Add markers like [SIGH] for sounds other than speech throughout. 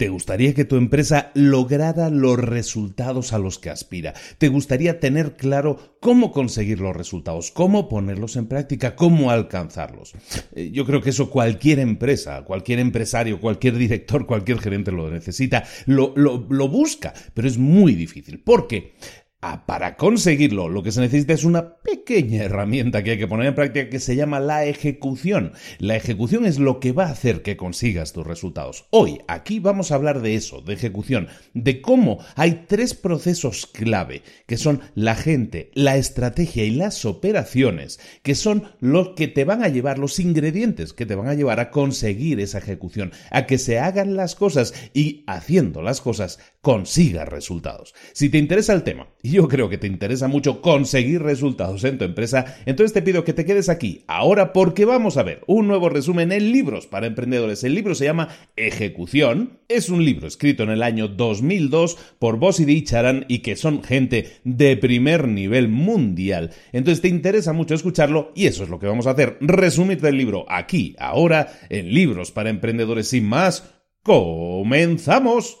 ¿Te gustaría que tu empresa lograra los resultados a los que aspira? ¿Te gustaría tener claro cómo conseguir los resultados, cómo ponerlos en práctica, cómo alcanzarlos? Eh, yo creo que eso cualquier empresa, cualquier empresario, cualquier director, cualquier gerente lo necesita, lo, lo busca, pero es muy difícil. ¿Por qué? Ah, para conseguirlo, lo que se necesita es una pequeña herramienta que hay que poner en práctica que se llama la ejecución. La ejecución es lo que va a hacer que consigas tus resultados. Hoy, aquí vamos a hablar de eso, de ejecución, de cómo hay tres procesos clave, que son la gente, la estrategia y las operaciones, que son los que te van a llevar, los ingredientes que te van a llevar a conseguir esa ejecución, a que se hagan las cosas y haciendo las cosas consigas resultados. Si te interesa el tema, yo creo que te interesa mucho conseguir resultados en tu empresa, entonces te pido que te quedes aquí ahora porque vamos a ver un nuevo resumen en libros para emprendedores. El libro se llama Ejecución. Es un libro escrito en el año 2002 por Bossy y Charan y que son gente de primer nivel mundial. Entonces te interesa mucho escucharlo y eso es lo que vamos a hacer. Resumirte el libro aquí, ahora, en libros para emprendedores sin más. ¡Comenzamos!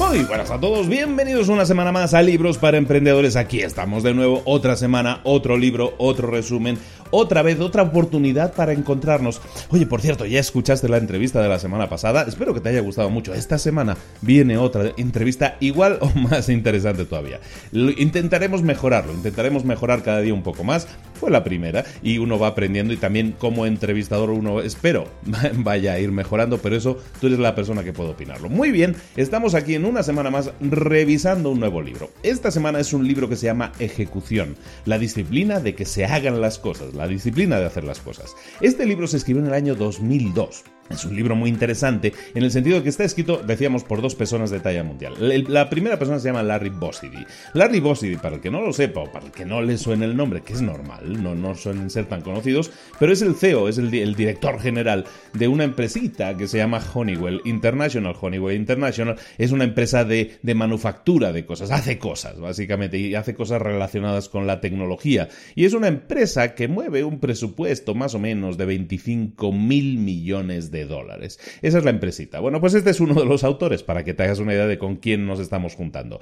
Muy buenas a todos, bienvenidos una semana más a Libros para Emprendedores. Aquí estamos de nuevo, otra semana, otro libro, otro resumen, otra vez, otra oportunidad para encontrarnos. Oye, por cierto, ya escuchaste la entrevista de la semana pasada, espero que te haya gustado mucho. Esta semana viene otra entrevista igual o [LAUGHS] más interesante todavía. intentaremos mejorarlo, intentaremos mejorar cada día un poco más. fue la primera y uno va aprendiendo y también como entrevistador uno espero [LAUGHS] vaya a ir mejorando, pero eso tú eres la persona que puede opinarlo. Muy bien, estamos aquí en una semana más revisando un nuevo libro. Esta semana es un libro que se llama Ejecución, la disciplina de que se hagan las cosas, la disciplina de hacer las cosas. Este libro se escribió en el año 2002. Es un libro muy interesante en el sentido que está escrito, decíamos, por dos personas de talla mundial. La primera persona se llama Larry Bossidy. Larry Bossidy, para el que no lo sepa o para el que no le suene el nombre, que es normal, no, no suelen ser tan conocidos, pero es el CEO, es el, director general de una empresita que se llama Honeywell International. Honeywell International es una empresa de, de manufactura de cosas, hace cosas, básicamente, y hace cosas relacionadas con la tecnología. Y es una empresa que mueve un presupuesto más o menos de 25 mil millones de dólares. Esa es la empresita. Bueno, pues este es uno de los autores para que te hagas una idea de con quién nos estamos juntando.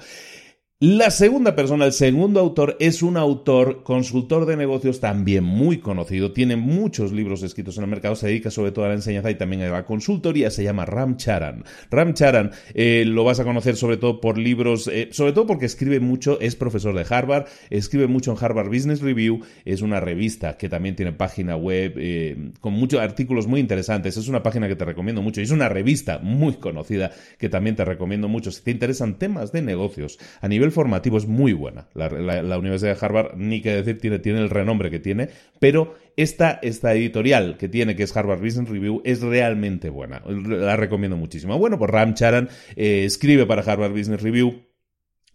La segunda persona, el segundo autor, es un autor, consultor de negocios también muy conocido, tiene muchos libros escritos en el mercado, se dedica sobre todo a la enseñanza y también a la consultoría, se llama Ram Charan. Ram Charan eh, lo vas a conocer sobre todo por libros, eh, sobre todo porque escribe mucho, es profesor de Harvard, escribe mucho en Harvard Business Review, es una revista que también tiene página web eh, con muchos artículos muy interesantes, es una página que te recomiendo mucho y es una revista muy conocida que también te recomiendo mucho si te interesan temas de negocios a nivel formativo es muy buena. La, Universidad de Harvard, ni que decir, tiene, tiene el renombre que tiene, pero esta, esta editorial que tiene, que es Harvard Business Review, es realmente buena. La recomiendo muchísimo. Bueno, pues Ram Charan eh, escribe para Harvard Business Review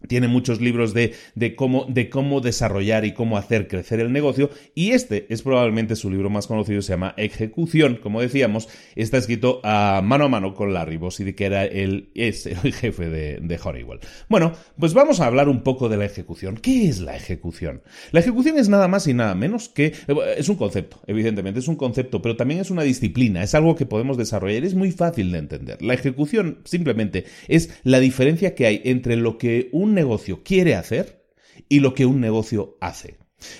tiene muchos libros de, de, cómo, de cómo desarrollar y cómo hacer crecer el negocio y este es probablemente su libro más conocido, se llama Ejecución, como decíamos, está escrito a mano a mano con Larry Bossidy, que era el, es el jefe de, de. Bueno, pues vamos a hablar un poco de la ejecución. ¿Qué es la ejecución? La ejecución es nada más y nada menos que, es un concepto, evidentemente, es un concepto, pero también es una disciplina, es algo que podemos desarrollar, es muy fácil de entender. La ejecución simplemente es la diferencia que hay entre lo que un negocio quiere hacer y lo que un negocio hace.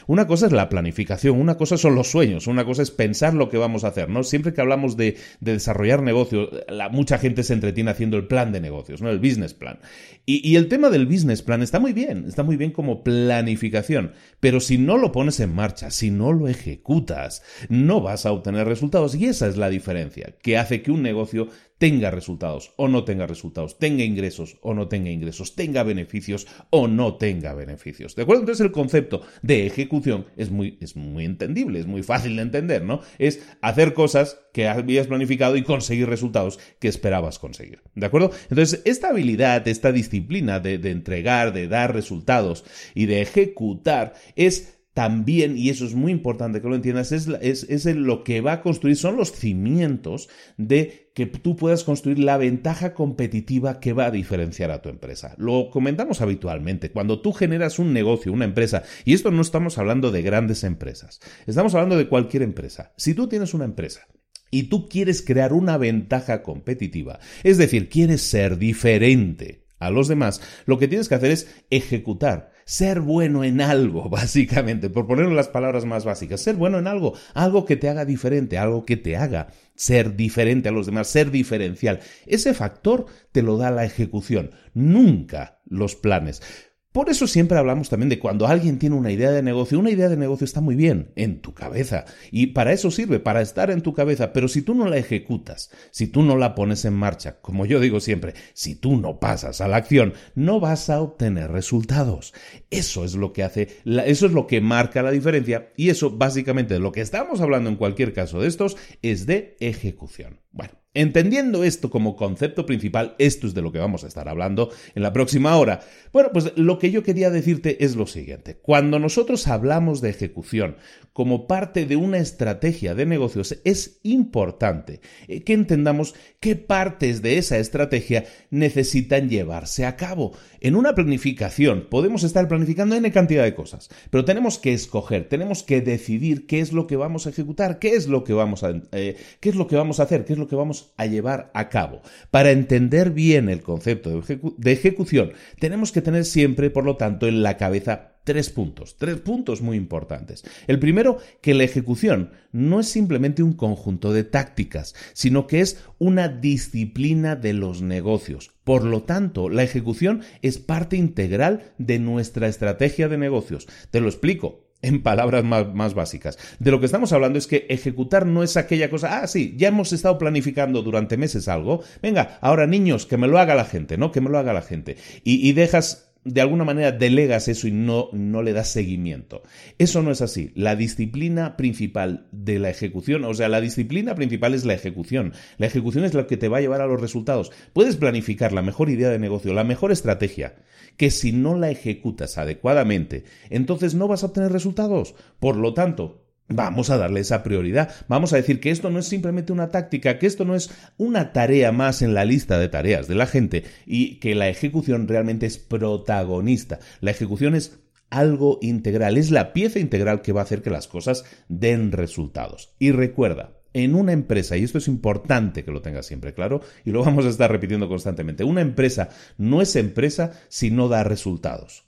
Una cosa es la planificación, una cosa son los sueños, una cosa es pensar lo que vamos a hacer, ¿no? Siempre que hablamos de, desarrollar negocios, mucha gente se entretiene haciendo el plan de negocios, ¿no? El business plan. Y, el tema del business plan está muy bien, está muy bien como planificación, pero si no lo pones en marcha, si no lo ejecutas, no vas a obtener resultados y esa es la diferencia que hace que un negocio tenga resultados o no tenga resultados, tenga ingresos o no tenga ingresos, tenga beneficios o no tenga beneficios. ¿De acuerdo? Entonces el concepto de ejecución es muy, es muy entendible, es muy fácil de entender, ¿no? Es hacer cosas que habías planificado y conseguir resultados que esperabas conseguir. ¿De acuerdo? Entonces, esta habilidad, esta disciplina de, de entregar, de dar resultados y de ejecutar es también, y eso es muy importante que lo entiendas, es, es, lo que va a construir, son los cimientos de que tú puedas construir la ventaja competitiva que va a diferenciar a tu empresa. Lo comentamos habitualmente, cuando tú generas un negocio, una empresa, y esto no estamos hablando de grandes empresas, estamos hablando de cualquier empresa. Si tú tienes una empresa y tú quieres crear una ventaja competitiva, es decir, quieres ser diferente a los demás, lo que tienes que hacer es ejecutar ser bueno en algo, [LAUGHS] básicamente, por ponerlo las palabras más básicas, ser bueno en algo, algo que te haga diferente, algo que te haga ser diferente a los demás, ser diferencial. Ese factor te lo da la ejecución, nunca los planes. Por eso siempre hablamos también de cuando alguien tiene una idea de negocio, una idea de negocio está muy bien en tu cabeza y para eso sirve, para estar en tu cabeza, pero si tú no la ejecutas, si tú no la pones en marcha, como yo digo siempre, si tú no pasas a la acción, no vas a obtener resultados. Eso es lo que hace, eso es lo que marca la diferencia y eso básicamente de lo que estamos hablando en cualquier caso de estos es de ejecución. Bueno, Entendiendo esto como concepto principal, esto es de lo que vamos a estar hablando en la próxima hora. Bueno, pues lo que yo quería decirte es lo siguiente. Cuando nosotros hablamos de ejecución como parte de una estrategia de negocios, es importante eh, que entendamos qué partes de esa estrategia necesitan llevarse a cabo. En una planificación podemos estar planificando N cantidad de cosas, pero tenemos que escoger, tenemos que decidir qué es lo que vamos a ejecutar, qué es lo que vamos a, eh, qué es lo que vamos a hacer, qué es lo que vamos a llevar a cabo. Para entender bien el concepto de, ejecución, tenemos que tener siempre, por lo tanto, en la cabeza tres puntos, tres puntos muy importantes. El primero, que la ejecución no es simplemente un conjunto de tácticas, sino que es una disciplina de los negocios. Por lo tanto, la ejecución es parte integral de nuestra estrategia de negocios. Te lo explico. En palabras más, básicas. De lo que estamos hablando es que ejecutar no es aquella cosa, ah, sí, ya hemos estado planificando durante meses algo, venga, ahora niños, que me lo haga la gente, ¿no? Que me lo haga la gente. Y, y dejas de alguna manera delegas eso y no, no le das seguimiento. Eso no es así. La disciplina principal de la ejecución, o sea, la disciplina principal es la ejecución. La ejecución es lo que te va a llevar a los resultados. Puedes planificar la mejor idea de negocio, la mejor estrategia, que si no la ejecutas adecuadamente, entonces no vas a obtener resultados. Por lo tanto, Vamos a darle esa prioridad. Vamos a decir que esto no es simplemente una táctica, que esto no es una tarea más en la lista de tareas de la gente y que la ejecución realmente es protagonista. La ejecución es algo integral, es la pieza integral que va a hacer que las cosas den resultados. Y recuerda, en una empresa, y esto es importante que lo tengas siempre claro, y lo vamos a estar repitiendo constantemente, una empresa no es empresa si no da resultados.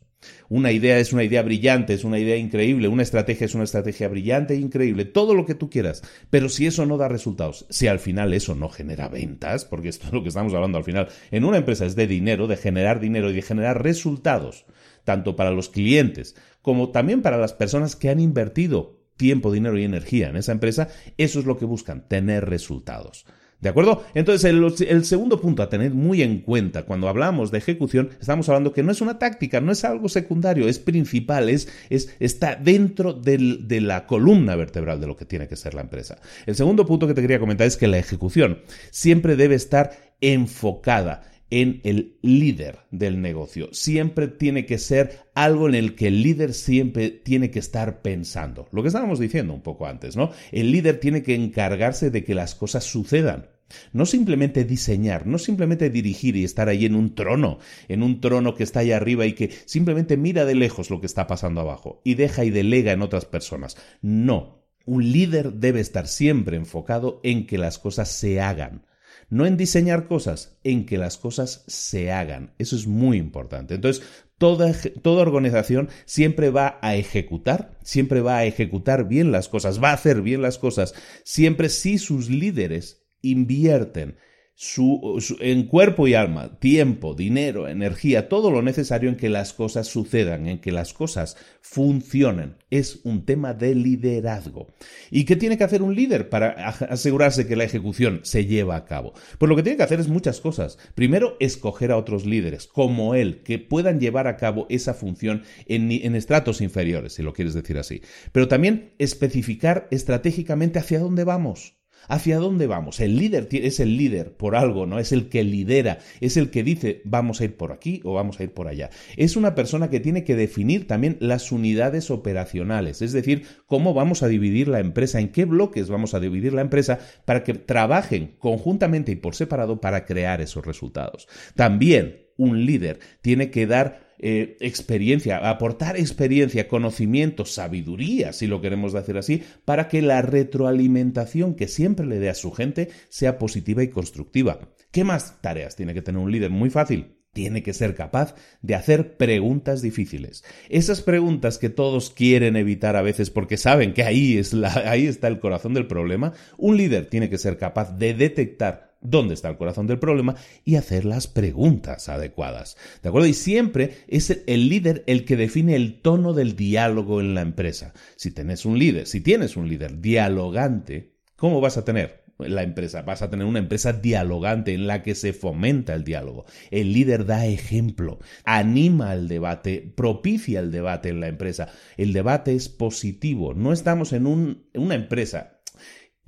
Una idea es una idea brillante, es una idea increíble, una estrategia es una estrategia brillante e increíble, todo lo que tú quieras. Pero si eso no da resultados, si al final eso no genera ventas, porque esto es lo que estamos hablando al final, en una empresa es de dinero, de generar dinero y de generar resultados, tanto para los clientes como también para las personas que han invertido tiempo, dinero y energía en esa empresa, eso es lo que buscan, tener resultados. ¿De acuerdo? Entonces, el, segundo punto a tener muy en cuenta cuando hablamos de ejecución, estamos hablando que no es una táctica, no es algo secundario, es principal, es, está dentro de la columna vertebral de lo que tiene que ser la empresa. El segundo punto que te quería comentar es que la ejecución siempre debe estar enfocada en el líder del negocio. Siempre tiene que ser algo en el que el líder siempre tiene que estar pensando. Lo que estábamos diciendo un poco antes, ¿no? El líder tiene que encargarse de que las cosas sucedan. No simplemente diseñar, no simplemente dirigir y estar ahí en un trono, en un trono que está ahí arriba y que simplemente mira de lejos lo que está pasando abajo y deja y delega en otras personas. No, un líder debe estar siempre enfocado en que las cosas se hagan no en diseñar cosas, en que las cosas se hagan. Eso es muy importante. Entonces, toda, toda, organización siempre va a ejecutar, siempre va a ejecutar bien las cosas, va a hacer bien las cosas, siempre si sus líderes invierten su, en cuerpo y alma, tiempo, dinero, energía, todo lo necesario en que las cosas sucedan, en que las cosas funcionen. Es un tema de liderazgo. ¿Y qué tiene que hacer un líder para asegurarse que la ejecución se lleva a cabo? Pues lo que tiene que hacer es muchas cosas. Primero, escoger a otros líderes, como él, que puedan llevar a cabo esa función en, en estratos inferiores, si lo quieres decir así. Pero también especificar estratégicamente hacia dónde vamos. ¿Hacia dónde vamos? El líder es el líder por algo, ¿no? Es el que lidera, es el que dice vamos a ir por aquí o vamos a ir por allá. Es una persona que tiene que definir también las unidades operacionales, es decir, cómo vamos a dividir la empresa, en qué bloques vamos a dividir la empresa para que trabajen conjuntamente y por separado para crear esos resultados. También un líder tiene que dar eh, experiencia, aportar experiencia, conocimiento, sabiduría, si lo queremos decir así, para que la retroalimentación que siempre le dé a su gente sea positiva y constructiva. ¿Qué más tareas tiene que tener un líder? Muy fácil tiene que ser capaz de hacer preguntas difíciles. Esas preguntas que todos quieren evitar a veces porque saben que ahí, es ahí está el corazón del problema, un líder tiene que ser capaz de detectar dónde está el corazón del problema y hacer las preguntas adecuadas. ¿De acuerdo? Y siempre es el líder el que define el tono del diálogo en la empresa. Si tienes un líder, si tienes un líder dialogante, ¿cómo vas a tener? la empresa. Vas a tener una empresa dialogante en la que se fomenta el diálogo. El líder da ejemplo, anima el debate, propicia el debate en la empresa. El debate es positivo. No estamos en una empresa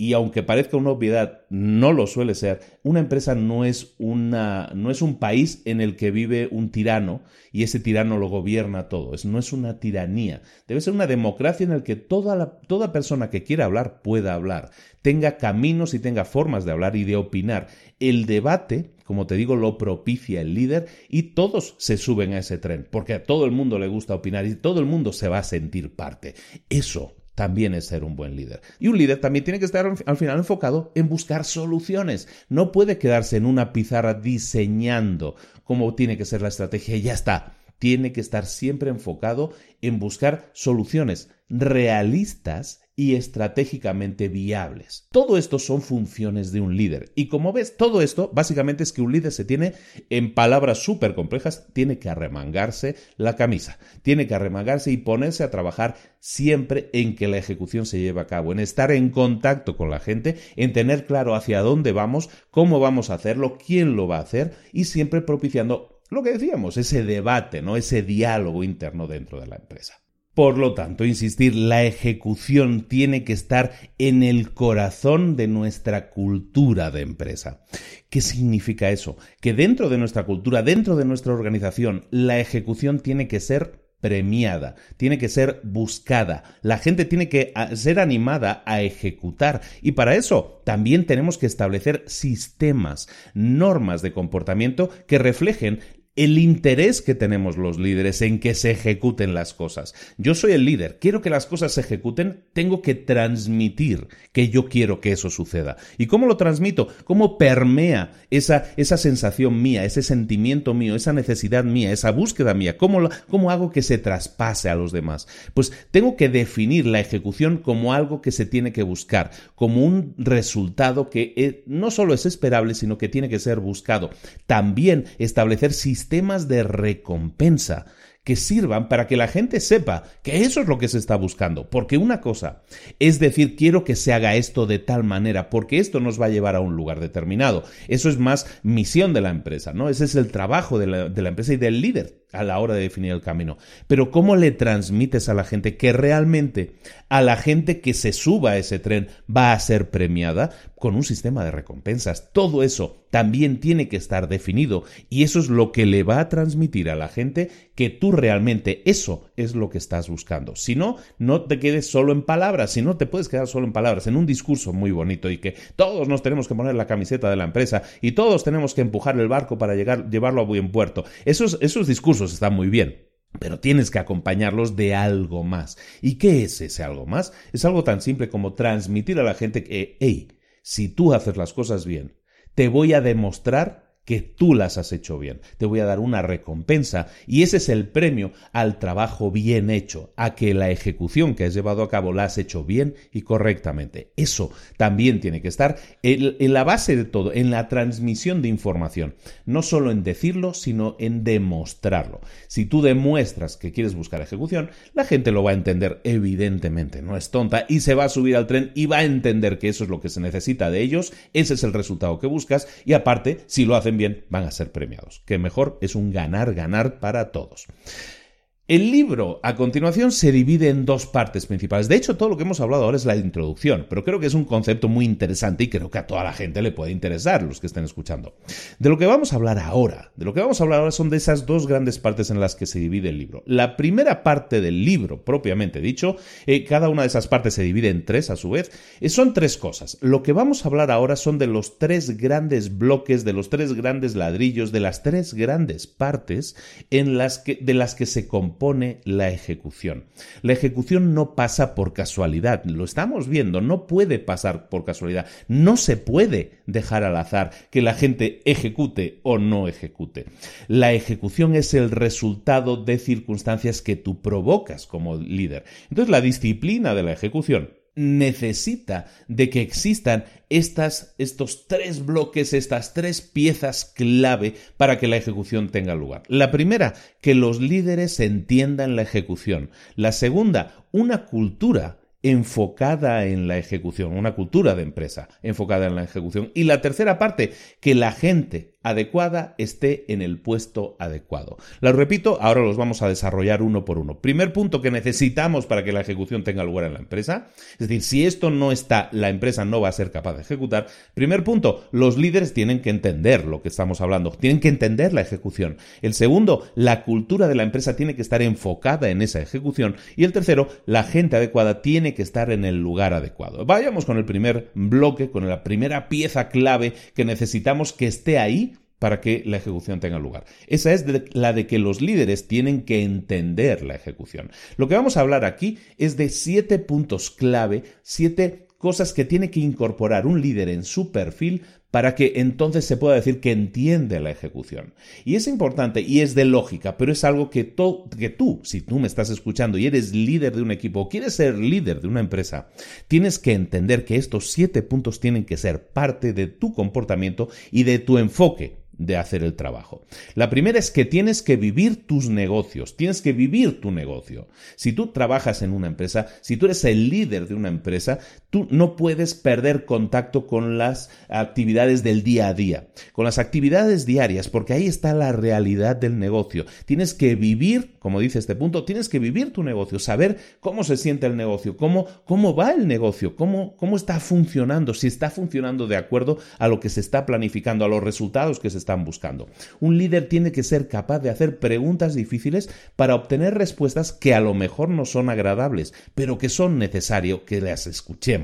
y aunque parezca una obviedad, no lo suele ser, una empresa no es, una, no es un país en el que vive un tirano y ese tirano lo gobierna todo. No es una tiranía. Debe ser una democracia en la que toda, toda persona que quiera hablar pueda hablar, tenga caminos y tenga formas de hablar y de opinar. El debate, como te digo, lo propicia el líder y todos se suben a ese tren, porque a todo el mundo le gusta opinar y todo el mundo se va a sentir parte. Eso también es ser un buen líder. Y un líder también tiene que estar al final enfocado en buscar soluciones. No puede quedarse en una pizarra diseñando cómo tiene que ser la estrategia y ya está. Tiene que estar siempre enfocado en buscar soluciones realistas y estratégicamente viables. Todo esto son funciones de un líder. Y como ves, todo esto básicamente es que un líder se tiene, en palabras súper complejas, tiene que arremangarse la camisa, tiene que arremangarse y ponerse a trabajar siempre en que la ejecución se lleve a cabo, en estar en contacto con la gente, en tener claro hacia dónde vamos, cómo vamos a hacerlo, quién lo va a hacer y siempre propiciando lo que decíamos, ese debate, ¿no? ese diálogo interno dentro de la empresa. Por lo tanto, insistir, la ejecución tiene que estar en el corazón de nuestra cultura de empresa. ¿Qué significa eso? Que dentro de nuestra cultura, dentro de nuestra organización, la ejecución tiene que ser premiada, tiene que ser buscada, la gente tiene que ah, ser animada a ejecutar y para eso también tenemos que establecer sistemas, normas de comportamiento que reflejen el interés que tenemos los líderes en que se ejecuten las cosas. Yo soy el líder, quiero que las cosas se ejecuten, tengo que transmitir que yo quiero que eso suceda. ¿Y cómo lo transmito? ¿Cómo permea esa, esa sensación mía, ese sentimiento mío, esa necesidad mía, esa búsqueda mía? ¿Cómo, ¿Cómo hago que se traspase a los demás? Pues tengo que definir la ejecución como algo que se tiene que buscar, como un resultado que eh, no solo es esperable, sino que tiene que ser buscado. También establecer sistemas sistemas de recompensa que sirvan para que la gente sepa que eso es lo que se está buscando. Porque una cosa es decir, quiero que se haga esto de tal manera, porque esto nos va a llevar a un lugar determinado. Eso es más misión de la empresa, ¿no? Ese es el trabajo de la, de la empresa y del líder a la hora de definir el camino. Pero ¿cómo le transmites a la gente que realmente a la gente que se suba a ese tren va a ser premiada con un sistema de recompensas? Todo eso también tiene que estar definido y eso es lo que le va a transmitir a la gente que tú realmente eso es lo que estás buscando. Si no, no te quedes solo en palabras, si no te puedes quedar solo en palabras, en un discurso muy bonito y que todos nos tenemos que poner la camiseta de la empresa y todos tenemos que empujar el barco para llegar, llevarlo a buen puerto. Esos, esos discursos están muy bien. Pero tienes que acompañarlos de algo más. ¿Y qué es ese algo más? Es algo tan simple como transmitir a la gente que, hey, si tú haces las cosas bien, te voy a demostrar que tú las has hecho bien. Te voy a dar una recompensa y ese es el premio al trabajo bien hecho, a que la ejecución que has llevado a cabo la has hecho bien y correctamente. Eso también tiene que estar en, la base de todo, en la transmisión de información, no solo en decirlo, sino en demostrarlo. Si tú demuestras que quieres buscar ejecución, la gente lo va a entender evidentemente, no es tonta y se va a subir al tren y va a entender que eso es lo que se necesita de ellos, ese es el resultado que buscas y aparte, si lo hacen van a ser premiados. Que mejor es un ganar-ganar para todos. El libro, a continuación, se divide en dos partes principales. De hecho, todo lo que hemos hablado ahora es la introducción, pero creo que es un concepto muy interesante y creo que a toda la gente le puede interesar, los que estén escuchando. De lo que vamos a hablar ahora, de lo que vamos a hablar ahora son de esas dos grandes partes en las que se divide el libro. La primera parte del libro, propiamente dicho, eh, cada una de esas partes se divide en tres a su vez, eh, son tres cosas. Lo que vamos a hablar ahora son de los tres grandes bloques, de los tres grandes ladrillos, de las tres grandes partes en las que, de las que se compone pone la ejecución. La ejecución no pasa por casualidad, lo estamos viendo, no puede pasar por casualidad, no se puede dejar al azar que la gente ejecute o no ejecute. La ejecución es el resultado de circunstancias que tú provocas como líder. Entonces la disciplina de la ejecución necesita de que existan estas, estos tres bloques, estas tres piezas clave para que la ejecución tenga lugar. La primera, que los líderes entiendan la ejecución. La segunda, una cultura enfocada en la ejecución, una cultura de empresa enfocada en la ejecución. Y la tercera parte, que la gente adecuada esté en el puesto adecuado. Lo repito, ahora los vamos a desarrollar uno por uno. Primer punto que necesitamos para que la ejecución tenga lugar en la empresa, es decir, si esto no está, la empresa no va a ser capaz de ejecutar. Primer punto, los líderes tienen que entender lo que estamos hablando, tienen que entender la ejecución. El segundo, la cultura de la empresa tiene que estar enfocada en esa ejecución. Y el tercero, la gente adecuada tiene que estar en el lugar adecuado. Vayamos con el primer bloque, con la primera pieza clave que necesitamos que esté ahí para que la ejecución tenga lugar. Esa es la de que los líderes tienen que entender la ejecución. Lo que vamos a hablar aquí es de siete puntos clave, siete cosas que tiene que incorporar un líder en su perfil para que entonces se pueda decir que entiende la ejecución. Y es importante y es de lógica, pero es algo que, que tú, si tú me estás escuchando y eres líder de un equipo o quieres ser líder de una empresa, tienes que entender que estos siete puntos tienen que ser parte de tu comportamiento y de tu enfoque de hacer el trabajo. La primera es que tienes que vivir tus negocios, tienes que vivir tu negocio. Si tú trabajas en una empresa, si tú eres el líder de una empresa, tú no puedes perder contacto con las actividades del día a día, con las actividades diarias, porque ahí está la realidad del negocio. Tienes que vivir, como dice este punto, tienes que vivir tu negocio, saber cómo se siente el negocio, cómo, cómo va el negocio, cómo, cómo está funcionando, si está funcionando de acuerdo a lo que se está planificando, a los resultados que se están buscando. Un líder tiene que ser capaz de hacer preguntas difíciles para obtener respuestas que a lo mejor no son agradables, pero que son necesario que las escuchemos.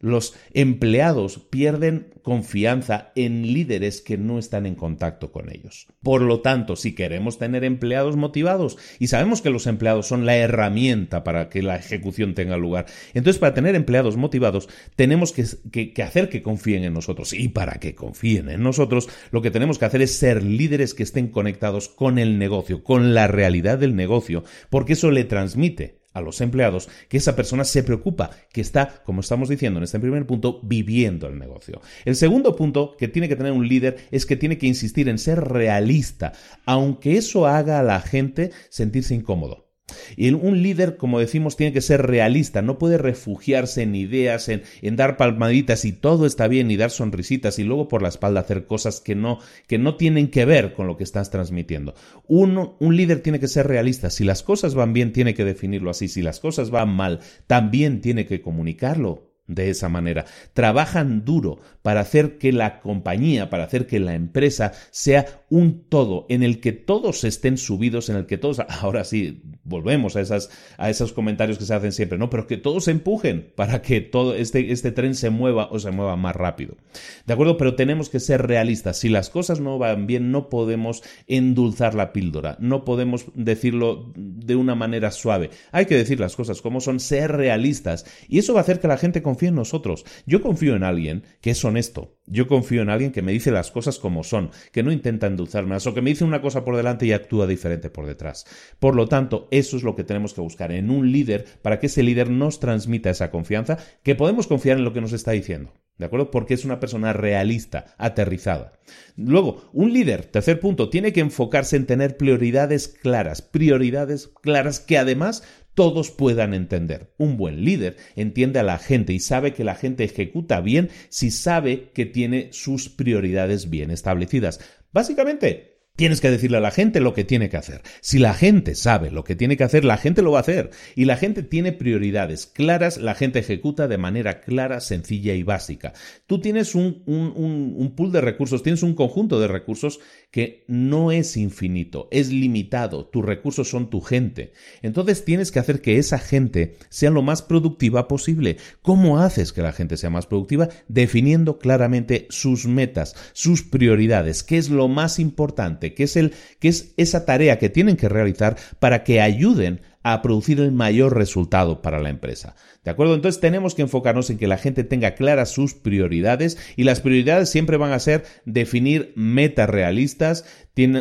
Los empleados pierden confianza en líderes que no están en contacto con ellos. Por lo tanto, si queremos tener empleados motivados, y sabemos que los empleados son la herramienta para que la ejecución tenga lugar, entonces para tener empleados motivados tenemos que, hacer que confíen en nosotros. Y para que confíen en nosotros, lo que tenemos que hacer es ser líderes que estén conectados con el negocio, con la realidad del negocio, porque eso le transmite a los empleados que esa persona se preocupa, que está, como estamos diciendo en este primer punto, viviendo el negocio. El segundo punto que tiene que tener un líder es que tiene que insistir en ser realista, aunque eso haga a la gente sentirse incómodo. Y un líder, como decimos, tiene que ser realista, no puede refugiarse en ideas, en, dar palmaditas y todo está bien y dar sonrisitas y luego por la espalda hacer cosas que no, que no tienen que ver con lo que estás transmitiendo. un líder tiene que ser realista, si las cosas van bien tiene que definirlo así, si las cosas van mal también tiene que comunicarlo de esa manera. Trabajan duro para hacer que la compañía, para hacer que la empresa sea un todo en el que todos estén subidos, en el que todos, [LAUGHS] ahora sí, volvemos a, esas, a esos comentarios que se hacen siempre, ¿no? Pero que todos empujen para que todo este, este tren se mueva o se mueva más rápido. ¿De acuerdo? Pero tenemos que ser realistas. Si las cosas no van bien, no podemos endulzar la píldora, no podemos decirlo de una manera suave. Hay que decir las cosas como son, ser realistas. Y eso va a hacer que la gente confíe en nosotros. Yo confío en alguien que es honesto. Yo confío en alguien que me dice las cosas como son, que no intenta endulzarme o que me dice una cosa por delante y actúa diferente por detrás. Por lo tanto, eso es lo que tenemos que buscar en un líder para que ese líder nos transmita esa confianza, que podemos confiar en lo que nos está diciendo. ¿De acuerdo? Porque es una persona realista, aterrizada. Luego, un líder, tercer punto, tiene que enfocarse en tener prioridades claras, prioridades claras que además todos puedan entender. Un buen líder entiende a la gente y sabe que la gente ejecuta bien si sabe que tiene sus prioridades bien establecidas. Básicamente, Tienes que decirle a la gente lo que tiene que hacer. Si la gente sabe lo que tiene que hacer, la gente lo va a hacer. Y la gente tiene prioridades claras, la gente ejecuta de manera clara, sencilla y básica. Tú tienes un, un, pool de recursos, tienes un conjunto de recursos que no es infinito, es limitado. Tus recursos son tu gente. Entonces tienes que hacer que esa gente sea lo más productiva posible. ¿Cómo haces que la gente sea más productiva? Definiendo claramente sus metas, sus prioridades, qué es lo más importante que es, el, que es esa tarea que tienen que realizar para que ayuden a producir el mayor resultado para la empresa. ¿De acuerdo? Entonces tenemos que enfocarnos en que la gente tenga claras sus prioridades y las prioridades siempre van a ser definir metas realistas,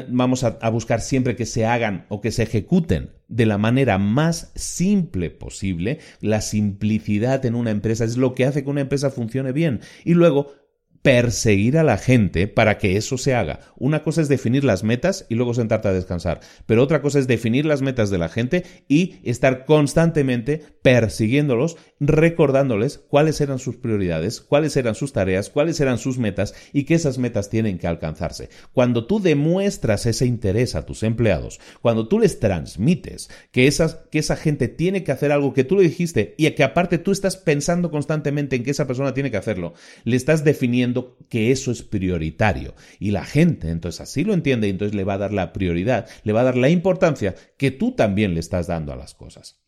vamos a, buscar siempre que se hagan o que se ejecuten de la manera más simple posible. La simplicidad en una empresa es lo que hace que una empresa funcione bien. Y luego perseguir a la gente para que eso se haga. Una cosa es definir las metas y luego sentarte a descansar, pero otra cosa es definir las metas de la gente y estar constantemente persiguiéndolos, recordándoles cuáles eran sus prioridades, cuáles eran sus tareas, cuáles eran sus metas y que esas metas tienen que alcanzarse. Cuando tú demuestras ese interés a tus empleados, cuando tú les transmites que, que esa gente tiene que hacer algo que tú le dijiste y que aparte tú estás pensando constantemente en que esa persona tiene que hacerlo, le estás definiendo que eso es prioritario. Y la gente entonces así lo entiende y entonces le va a dar la prioridad, le va a dar la importancia que tú también le estás dando a las cosas.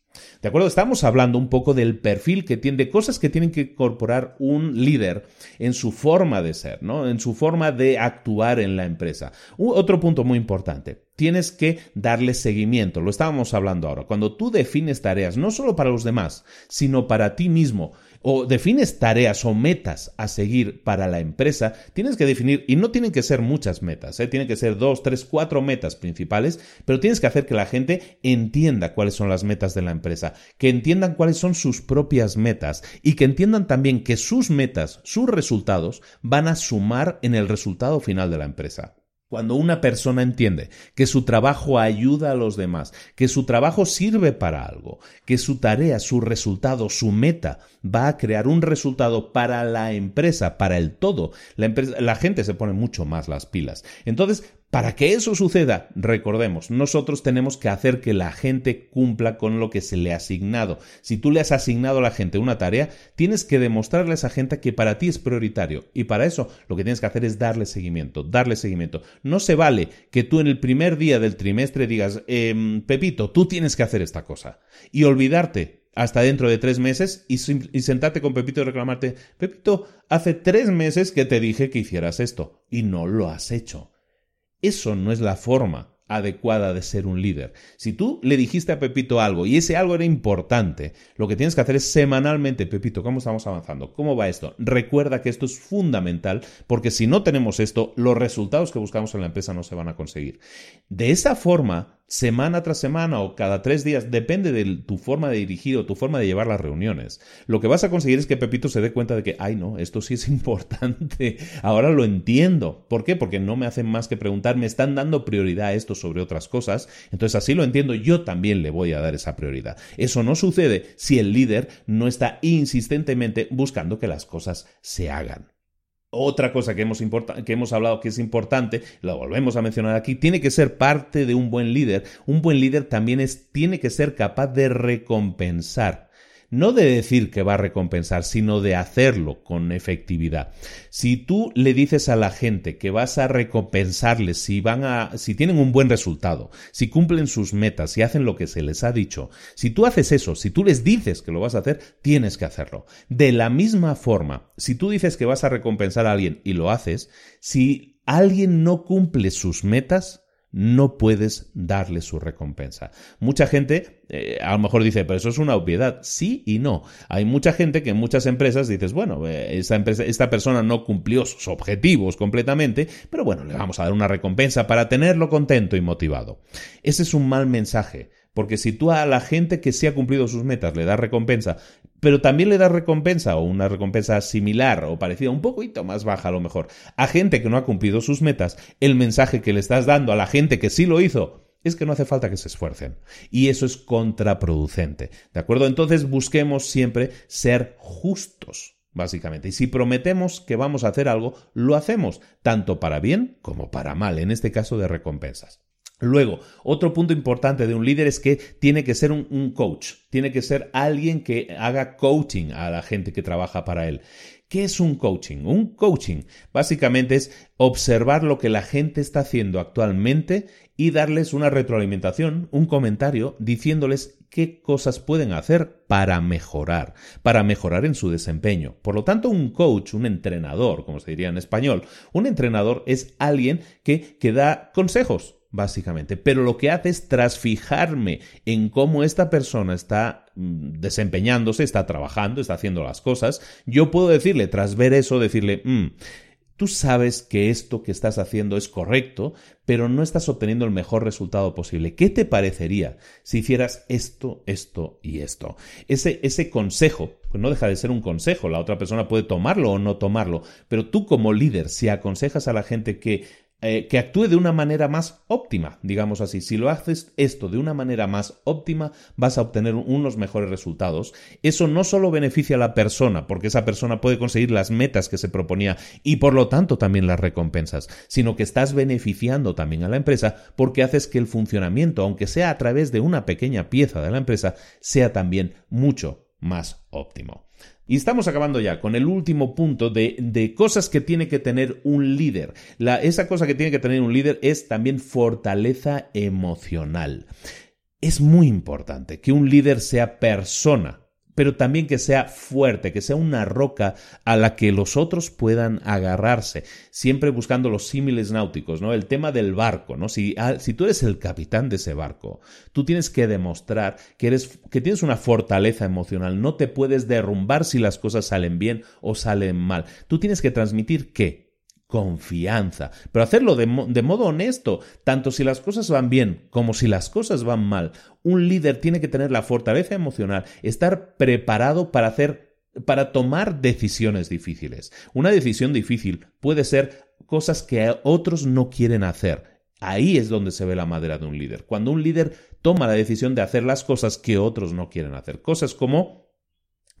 ¿De acuerdo? Estamos hablando un poco del perfil que tiene, de cosas que tienen que incorporar un líder en su forma de ser, ¿no? En su forma de actuar en la empresa. otro punto muy importante. tienes que darle seguimiento. Lo estábamos hablando ahora. Cuando tú defines tareas, no solo para los demás, sino para ti mismo, o defines tareas o metas a seguir para la empresa, tienes que definir, y no tienen que ser muchas metas, ¿eh? tienen que ser dos, tres, cuatro metas principales, pero tienes que hacer que la gente entienda cuáles son las metas de la empresa, que entiendan cuáles son sus propias metas y que entiendan también que sus metas, sus resultados, van a sumar en el resultado final de la empresa. Cuando una persona entiende que su trabajo ayuda a los demás, que su trabajo sirve para algo, que su tarea, su resultado, su meta va a crear un resultado para la empresa, para el todo, la, la gente se pone mucho más las pilas. Entonces, para que eso suceda, recordemos, nosotros tenemos que hacer que la gente cumpla con lo que se le ha asignado. Si tú le has asignado a la gente una tarea, tienes que demostrarle a esa gente que para ti es prioritario. Y para eso lo que tienes que hacer es darle seguimiento, darle seguimiento. No se vale que tú en el primer día del trimestre digas, em, Pepito, tú tienes que hacer esta cosa. Y olvidarte hasta dentro de tres meses y, y, sentarte con Pepito y reclamarte, Pepito, hace tres meses que te dije que hicieras esto y no lo has hecho. Eso no es la forma adecuada de ser un líder. Si tú le dijiste a Pepito algo y ese algo era importante, lo que tienes que hacer es semanalmente, Pepito, ¿cómo estamos avanzando? ¿Cómo va esto? Recuerda que esto es fundamental porque si no tenemos esto, los resultados que buscamos en la empresa no se van a conseguir. De esa forma, semana tras semana o cada tres días, depende de tu forma de dirigir o tu forma de llevar las reuniones. Lo que vas a conseguir es que Pepito se dé cuenta de que, ay no, esto sí es [LAUGHS] importante, ahora lo entiendo. ¿Por qué? Porque no me hacen más que preguntar, me están dando prioridad a esto sobre otras cosas, entonces así lo entiendo, yo también le voy a dar esa prioridad. Eso no sucede si el líder no está insistentemente buscando que las cosas se hagan. Otra cosa que hemos, que hemos hablado que es importante, lo volvemos a mencionar aquí, tiene que ser parte de un buen líder. Un buen líder también es, tiene que ser capaz de recompensar no de decir que va a recompensar, sino de hacerlo con efectividad. Si tú le dices a la gente que vas a recompensarles si van a, si tienen un buen resultado, si cumplen sus metas, si hacen lo que se les ha dicho, si tú haces eso, si tú les dices que lo vas a hacer, tienes que hacerlo. De la misma forma, si tú dices que vas a recompensar a alguien y lo haces, si alguien no cumple sus metas, no puedes darle su recompensa. Mucha gente eh, a lo mejor dice, pero eso es una obviedad. Sí y no. Hay mucha gente que en muchas empresas dices, bueno, eh, esta, empresa, esta persona no cumplió sus objetivos completamente, pero bueno, le vamos a dar una recompensa para tenerlo contento y motivado. Ese es un mal mensaje. Porque si tú a la gente que sí ha cumplido sus metas le das recompensa, pero también le das recompensa o una recompensa similar o parecida, un poquito más baja a lo mejor, a gente que no ha cumplido sus metas, el mensaje que le estás dando a la gente que sí lo hizo es que no hace falta que se esfuercen. Y eso es contraproducente. ¿De acuerdo? Entonces busquemos siempre ser justos básicamente. Y si prometemos que vamos a hacer algo, lo hacemos, tanto para bien como para mal, en este caso de recompensas. Luego, otro punto importante de un líder es que tiene que ser un, coach, tiene que ser alguien que haga coaching a la gente que trabaja para él. ¿Qué es un coaching? Un coaching básicamente es observar lo que la gente está haciendo actualmente y darles una retroalimentación, un comentario, diciéndoles qué cosas pueden hacer para mejorar, para mejorar en su desempeño. Por lo tanto, un coach, un entrenador, como se diría en español, un entrenador es alguien que, que da consejos, básicamente. Pero lo que hace es tras fijarme en cómo esta persona está mm, desempeñándose, está trabajando, está haciendo las cosas, yo puedo decirle, tras ver eso, decirle, mm, tú sabes que esto que estás haciendo es correcto, pero no estás obteniendo el mejor resultado posible. ¿Qué te parecería si hicieras esto, esto y esto? Ese, ese consejo, pues no deja de ser un consejo, la otra persona puede tomarlo o no tomarlo, pero tú como líder, si aconsejas a la gente que eh, que actúe de una manera más óptima, digamos así. Si lo haces esto de una manera más óptima, vas a obtener unos mejores resultados. Eso no solo beneficia a la persona, porque esa persona puede conseguir las metas que se proponía y por lo tanto también las recompensas, sino que estás beneficiando también a la empresa porque haces que el funcionamiento, aunque sea a través de una pequeña pieza de la empresa, sea también mucho más óptimo. Y estamos acabando ya con el último punto de, cosas que tiene que tener un líder. esa cosa que tiene que tener un líder es también fortaleza emocional. Es muy importante que un líder sea persona pero también que sea fuerte, que sea una roca a la que los otros puedan agarrarse, siempre buscando los símiles náuticos, ¿no? El tema del barco, ¿no? Si, ah, si tú eres el capitán de ese barco, tú tienes que demostrar que, eres, que tienes una fortaleza emocional, no te puedes derrumbar si las cosas salen bien o salen mal. Tú tienes que transmitir qué? Confianza, pero hacerlo de, modo honesto, tanto si las cosas van bien como si las cosas van mal. Un líder tiene que tener la fortaleza emocional, estar preparado para hacer para tomar decisiones difíciles. Una decisión difícil puede ser cosas que otros no quieren hacer. Ahí es donde se ve la madera de un líder. Cuando un líder toma la decisión de hacer las cosas que otros no quieren hacer. Cosas como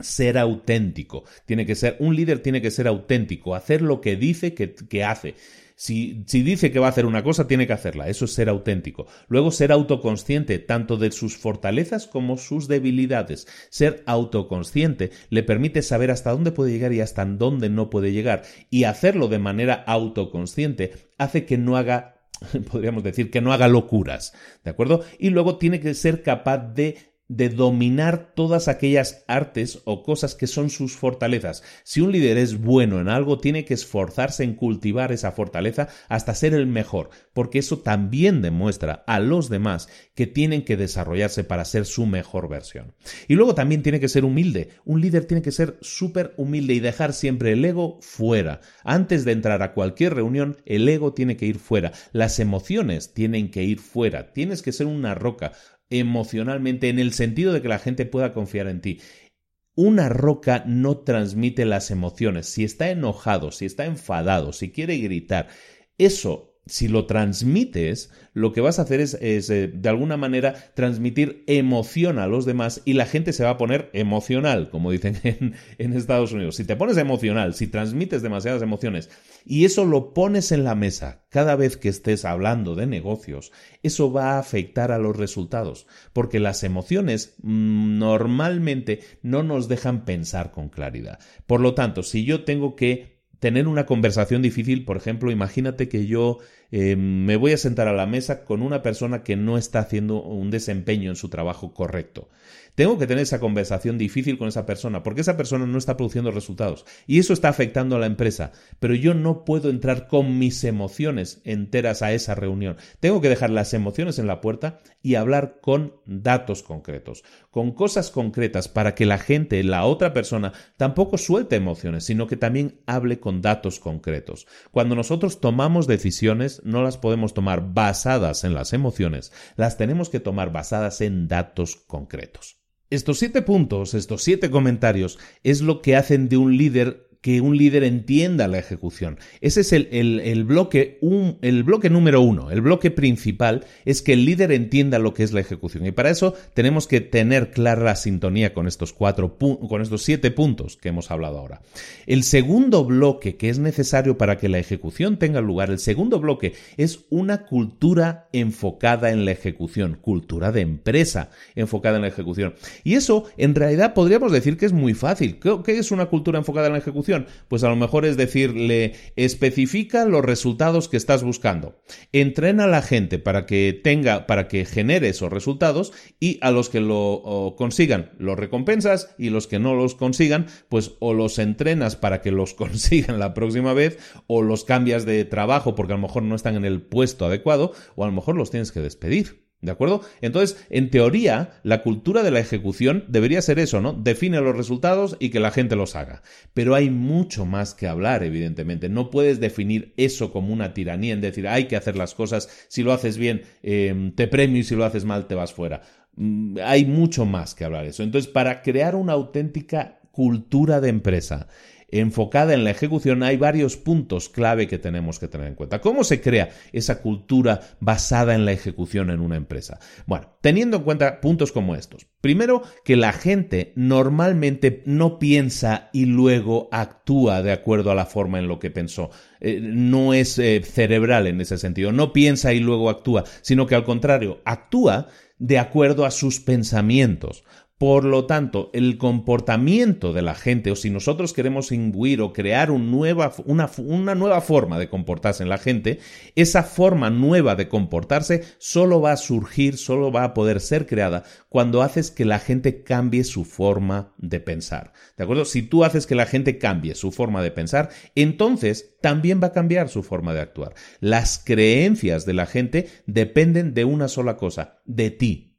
ser auténtico. Tiene que ser, un líder tiene que ser auténtico, hacer lo que dice que, que hace. Si, si, dice que va a hacer una cosa, tiene que hacerla. Eso es ser auténtico. Luego, ser autoconsciente tanto de sus fortalezas como sus debilidades. Ser autoconsciente le permite saber hasta dónde puede llegar y hasta dónde no puede llegar. Y hacerlo de manera autoconsciente hace que no haga [LAUGHS] podríamos decir que no haga locuras, ¿de acuerdo? Y luego tiene que ser capaz de de dominar todas aquellas artes o cosas que son sus fortalezas. Si un líder es bueno en algo, tiene que esforzarse en cultivar esa fortaleza hasta ser el mejor, porque eso también demuestra a los demás que tienen que desarrollarse para ser su mejor versión. Y luego también tiene que ser humilde. Un líder tiene que ser súper humilde y dejar siempre el ego fuera. Antes de entrar a cualquier reunión, el ego tiene que ir fuera. Las emociones tienen que ir fuera. Tienes que ser una roca emocionalmente en el sentido de que la gente pueda confiar en ti. Una roca no transmite las emociones. Si está enojado, si está enfadado, si quiere gritar, eso si lo transmites, lo que vas a hacer es, eh, de alguna manera, transmitir emoción a los demás y la gente se va a poner emocional, como dicen [LAUGHS] en, Estados Unidos. Si te pones emocional, si transmites demasiadas emociones y eso lo pones en la mesa cada vez que estés hablando de negocios, eso va a afectar a los resultados, porque las emociones mm, normalmente no nos dejan pensar con claridad. Por lo tanto, si yo tengo que tener una conversación difícil, por ejemplo, imagínate que yo eh, me voy a sentar a la mesa con una persona que no está haciendo un desempeño en su trabajo correcto. Tengo que tener esa conversación difícil con esa persona porque esa persona no está produciendo resultados y eso está afectando a la empresa, pero yo no puedo entrar con mis emociones enteras a esa reunión. Tengo que dejar las emociones en la puerta y hablar con datos concretos, con cosas concretas para que la gente, la otra persona, tampoco suelte emociones, sino que también hable con datos concretos. Cuando nosotros tomamos decisiones, no las podemos tomar basadas en las emociones, las tenemos que tomar basadas en datos concretos. Estos siete puntos, estos siete comentarios, es lo que hacen de un líder que un líder entienda la ejecución. Ese es el, bloque, el bloque número uno. El bloque principal es que el líder entienda lo que es la ejecución. Y para eso tenemos que tener clara la sintonía con estos cuatro, con estos siete puntos que hemos hablado ahora. El segundo bloque que es necesario para que la ejecución tenga lugar, el segundo bloque es una cultura enfocada en la ejecución, cultura de empresa enfocada en la ejecución. Y eso, en realidad, podríamos decir que es muy fácil. ¿Qué es una cultura enfocada en la ejecución? Pues a lo mejor es decirle, especifica los resultados que estás buscando. Entrena a la gente para que tenga, para que genere esos resultados y a los que lo consigan los recompensas y los que no los consigan, pues o los entrenas para que los [LAUGHS] consigan la próxima vez o los cambias de trabajo porque a lo mejor no están en el puesto adecuado o a lo mejor los tienes que despedir. ¿De acuerdo? Entonces, en teoría, la cultura de la ejecución debería ser eso, ¿no? Define los resultados y que la gente los haga. Pero hay mucho más que hablar, evidentemente. No puedes definir eso como una tiranía, en decir, hay que hacer las cosas, si lo haces bien, em, te premio y si lo haces mal, te vas fuera. Mm, hay mucho más que hablar de eso. Entonces, para crear una auténtica cultura de empresa, enfocada en la ejecución, hay varios puntos clave que tenemos que tener en cuenta. ¿Cómo se crea esa cultura basada en la ejecución en una empresa? Bueno, teniendo en cuenta puntos como estos. Primero, que la gente normalmente no piensa y luego actúa de acuerdo a la forma en lo que pensó. Eh, no es eh, cerebral en ese sentido. No piensa y luego actúa, sino que al contrario, actúa de acuerdo a sus pensamientos. Por lo tanto, el comportamiento de la gente, o si nosotros queremos imbuir o crear una, una, nueva forma de comportarse en la gente, esa forma nueva de comportarse solo va a surgir, solo va a poder ser creada cuando haces que la gente cambie su forma de pensar. ¿De acuerdo? Si tú haces que la gente cambie su forma de pensar, entonces también va a cambiar su forma de actuar. Las creencias de la gente dependen de una sola cosa, de ti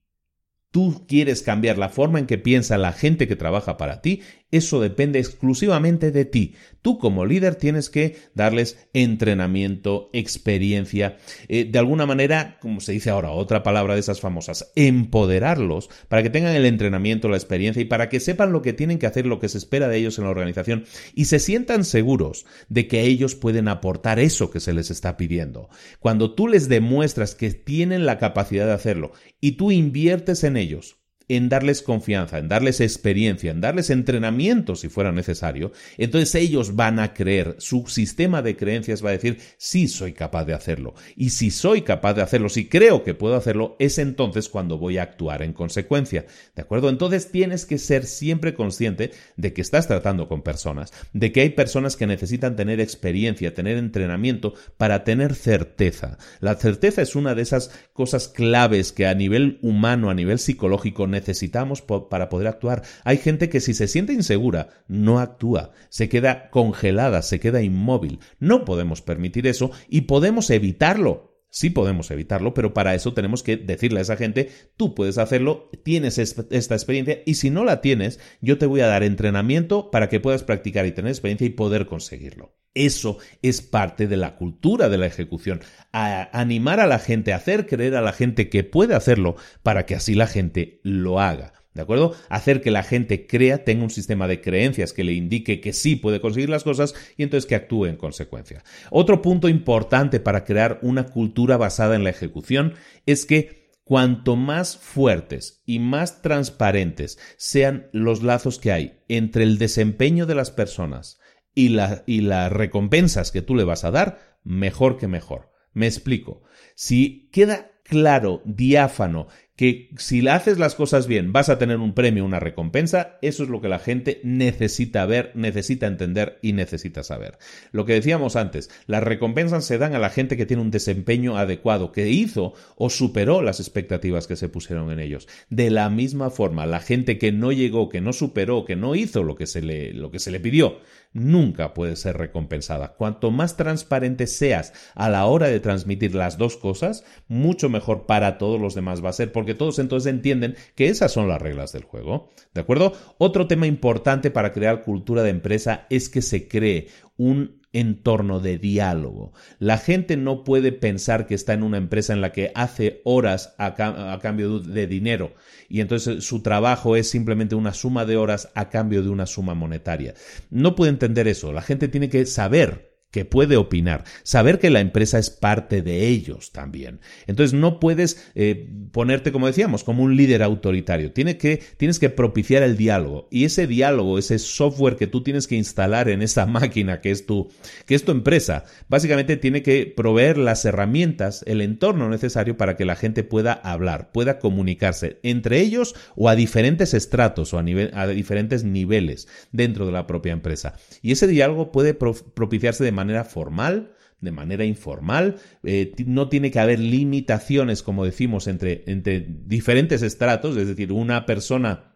tú quieres cambiar la forma en que piensa la gente que trabaja para ti, eso depende exclusivamente de ti. Tú como líder tienes que darles entrenamiento, experiencia, eh, de alguna manera, como se dice ahora, otra palabra de esas famosas, empoderarlos para que tengan el entrenamiento, la experiencia y para que sepan lo que tienen que hacer, lo que se espera de ellos en la organización y se sientan seguros de que ellos pueden aportar eso que se les está pidiendo. Cuando tú les demuestras que tienen la capacidad de hacerlo y tú inviertes en ellos, en darles confianza, en darles experiencia, en darles entrenamiento si fuera necesario, entonces ellos van a creer, su sistema de creencias va a decir, sí soy capaz de hacerlo. Y si soy capaz de hacerlo, si creo que puedo hacerlo, es entonces cuando voy a actuar en consecuencia. ¿De acuerdo? Entonces tienes que ser siempre consciente de que estás tratando con personas, de que hay personas que necesitan tener experiencia, tener entrenamiento para tener certeza. La certeza es una de esas cosas claves que a nivel humano, a nivel psicológico, para poder actuar. Hay gente que si se siente insegura, no actúa, se queda congelada, se queda inmóvil. No podemos permitir eso y podemos evitarlo. Sí podemos evitarlo, pero para eso tenemos que decirle a esa gente, tú puedes hacerlo, tienes esta experiencia y si no la tienes, yo te voy a dar entrenamiento para que puedas practicar y tener experiencia y poder conseguirlo. Eso es parte de la cultura de la ejecución. animar a la gente, a hacer creer a la gente que puede hacerlo para que así la gente lo haga. ¿De acuerdo? Hacer que la gente crea, tenga un sistema de creencias que le indique que sí puede conseguir las cosas y entonces que actúe en consecuencia. Otro punto importante para crear una cultura basada en la ejecución es que cuanto más fuertes y más transparentes sean los lazos que hay entre el desempeño de las personas y, las recompensas que tú le vas a dar, mejor que mejor. Me explico. Si queda claro, diáfano, que si haces las cosas bien vas a tener un premio, una recompensa, eso es lo que la gente necesita ver, necesita entender y necesita saber. Lo que decíamos antes, las recompensas se dan a la gente que tiene un desempeño adecuado, que hizo o superó las expectativas que se pusieron en ellos. De la misma forma, la gente que no llegó, que no superó, que no hizo lo que se le, lo que se le pidió, nunca puede ser recompensada. Cuanto más transparente seas a la hora de transmitir las dos cosas, mucho mejor para todos los demás va a ser, porque todos entonces entienden que esas son las reglas del juego. ¿De acuerdo? Otro tema importante para crear cultura de empresa es que se cree un entorno de diálogo. La gente no puede pensar que está en una empresa en la que hace horas a, cambio de dinero y entonces su trabajo es simplemente una suma de horas a cambio de una suma monetaria. No puede entender eso. La gente tiene que saber que puede opinar, saber que la empresa es parte de ellos también. Entonces no puedes eh, ponerte, como decíamos, como un líder autoritario. que, tienes que propiciar el diálogo y ese diálogo, ese software que tú tienes que instalar en esa [LAUGHS] máquina que es tu, que es tu empresa, básicamente tiene que proveer las herramientas, el entorno necesario para que la gente pueda hablar, pueda comunicarse entre ellos o a diferentes estratos o a, nivel, a diferentes niveles dentro de la propia empresa. Y ese diálogo puede propiciarse de manera formal, de manera informal, eh, no tiene que haber limitaciones, como decimos, entre, entre diferentes estratos, es decir, una persona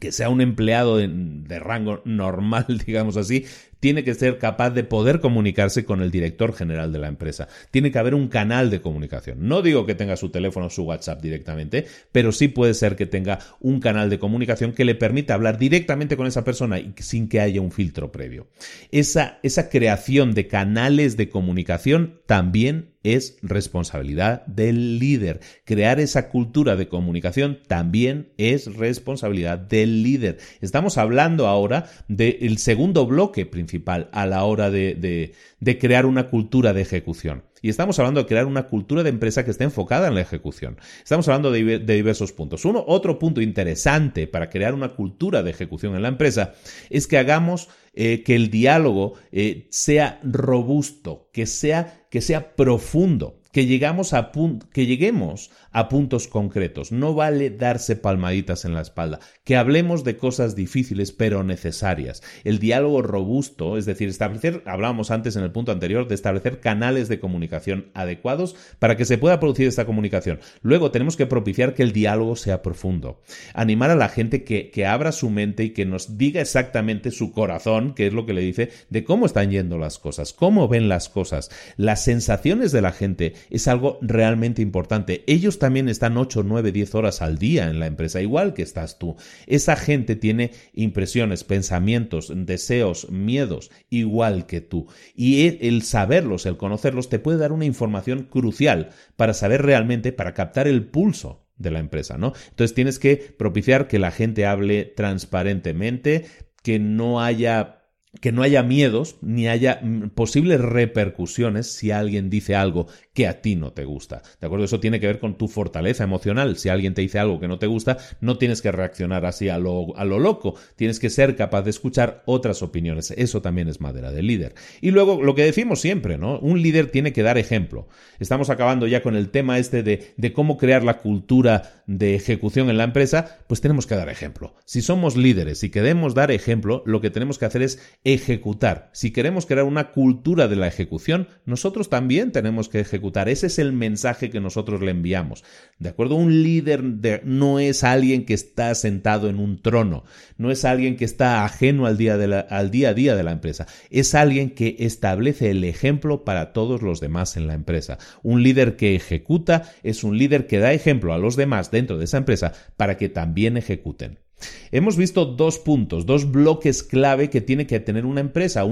que sea un empleado de, rango normal, [LAUGHS] digamos así, tiene que ser capaz de poder comunicarse con el director general de la empresa. Tiene que haber un canal de comunicación. No digo que tenga su teléfono o su WhatsApp directamente, pero sí puede ser que tenga un canal de comunicación que le permita hablar directamente con esa persona y sin que haya un filtro previo. Esa, esa creación de canales de comunicación también es responsabilidad del líder. Crear esa cultura de comunicación también es responsabilidad del líder. Estamos hablando ahora del segundo bloque principal a la hora de, de, crear una cultura de ejecución. Y estamos hablando de crear una cultura de empresa que esté enfocada en la ejecución. Estamos hablando de, diversos puntos. Uno, otro punto interesante para crear una cultura de ejecución en la empresa es que hagamos eh, que el diálogo eh, sea robusto, que sea, que sea profundo que, llegamos a que lleguemos a puntos concretos. No vale darse palmaditas en la espalda. Que hablemos de cosas difíciles pero necesarias. El diálogo robusto, es decir, establecer, hablábamos antes en el punto anterior, de establecer canales de comunicación adecuados para que se pueda producir esta comunicación. Luego tenemos que propiciar que el diálogo sea profundo. Animar a la gente que, que abra su mente y que nos diga exactamente su corazón, que es lo que le dice, de cómo están yendo las cosas, cómo ven las cosas. Las sensaciones de la gente es algo realmente importante. Ellos también están 8, 9, 10 horas al día en la empresa, igual que estás tú. Esa gente tiene impresiones, pensamientos, deseos, miedos, igual que tú. Y el saberlos, el conocerlos, te puede dar una información crucial para saber realmente, para captar el pulso de la empresa, ¿no? Entonces tienes que propiciar que la gente hable transparentemente, que no haya que no haya miedos ni haya mm, posibles repercusiones si alguien dice algo que a ti no te gusta. ¿De acuerdo? Eso tiene que ver con tu fortaleza emocional. Si alguien te dice algo que no te gusta, no tienes que reaccionar así a lo, a lo loco. Tienes que ser capaz de escuchar otras opiniones. Eso también es madera de líder. Y luego, lo que decimos siempre, ¿no? Un líder tiene que dar ejemplo. Estamos acabando ya con el tema este de, de cómo crear la cultura de ejecución en la empresa, pues tenemos que dar ejemplo. Si somos líderes y queremos dar ejemplo, lo que tenemos que hacer es ejecutar. Si queremos crear una cultura de la ejecución, nosotros también tenemos que ejecutar. Ese es el mensaje que nosotros le enviamos. ¿De acuerdo? Un líder no es alguien que está sentado en un trono, no es alguien que está ajeno al día, al día a día de la empresa, es alguien que establece el ejemplo para todos los demás en la empresa. Un líder que ejecuta es un líder que da ejemplo a los demás dentro de esa empresa para que también ejecuten. Hemos visto dos puntos, dos bloques clave que tiene que tener una empresa.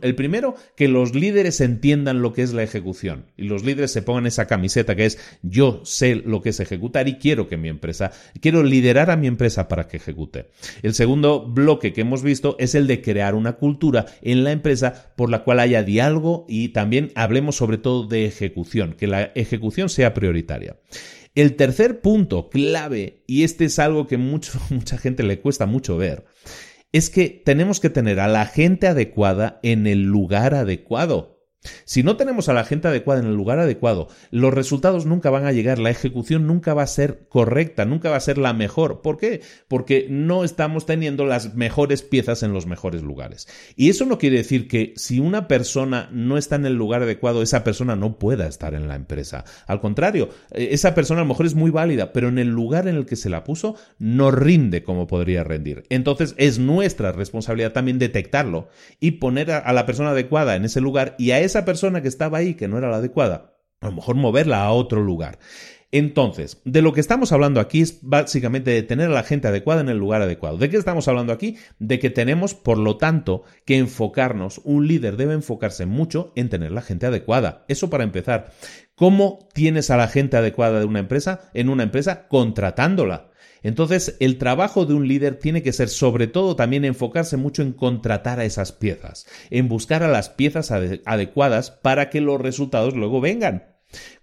el primero, que los líderes entiendan lo que es la ejecución y los líderes se pongan esa camiseta que es yo sé lo que es ejecutar y quiero que mi empresa, quiero liderar a mi empresa para que ejecute. El segundo bloque que hemos visto es el de crear una cultura en la empresa por la cual haya diálogo y también hablemos sobre todo de ejecución, que la ejecución sea prioritaria. El tercer punto clave, y este es algo que mucho, [LAUGHS] mucha gente le cuesta mucho ver, es que tenemos que tener a la gente adecuada en el lugar adecuado. Si no tenemos a la gente adecuada en el lugar adecuado, los resultados nunca van a llegar, la ejecución nunca va a ser correcta, nunca va a ser la mejor. ¿Por qué? Porque no estamos teniendo las mejores piezas en los mejores lugares. Y eso no quiere decir que si una persona no está en el lugar adecuado, esa persona no pueda estar en la empresa. Al contrario, eh, esa persona a lo mejor es muy válida, pero en el lugar en el que se la puso no rinde como podría rendir. Entonces es nuestra responsabilidad también detectarlo y poner a la persona adecuada en ese lugar y a esa esa persona que estaba ahí, que no era la adecuada, a lo mejor moverla a otro lugar. Entonces, de lo que estamos hablando aquí es básicamente de tener a la gente adecuada en el lugar adecuado. ¿De qué estamos hablando aquí? De que tenemos, por lo tanto, que enfocarnos, un líder debe enfocarse mucho en tener la gente adecuada. Eso para empezar. ¿Cómo tienes a la gente adecuada de una empresa? En una empresa, contratándola. Entonces, el trabajo de un líder tiene que ser sobre todo también enfocarse mucho en contratar a esas piezas, en buscar a las piezas adecuadas para que los resultados luego vengan.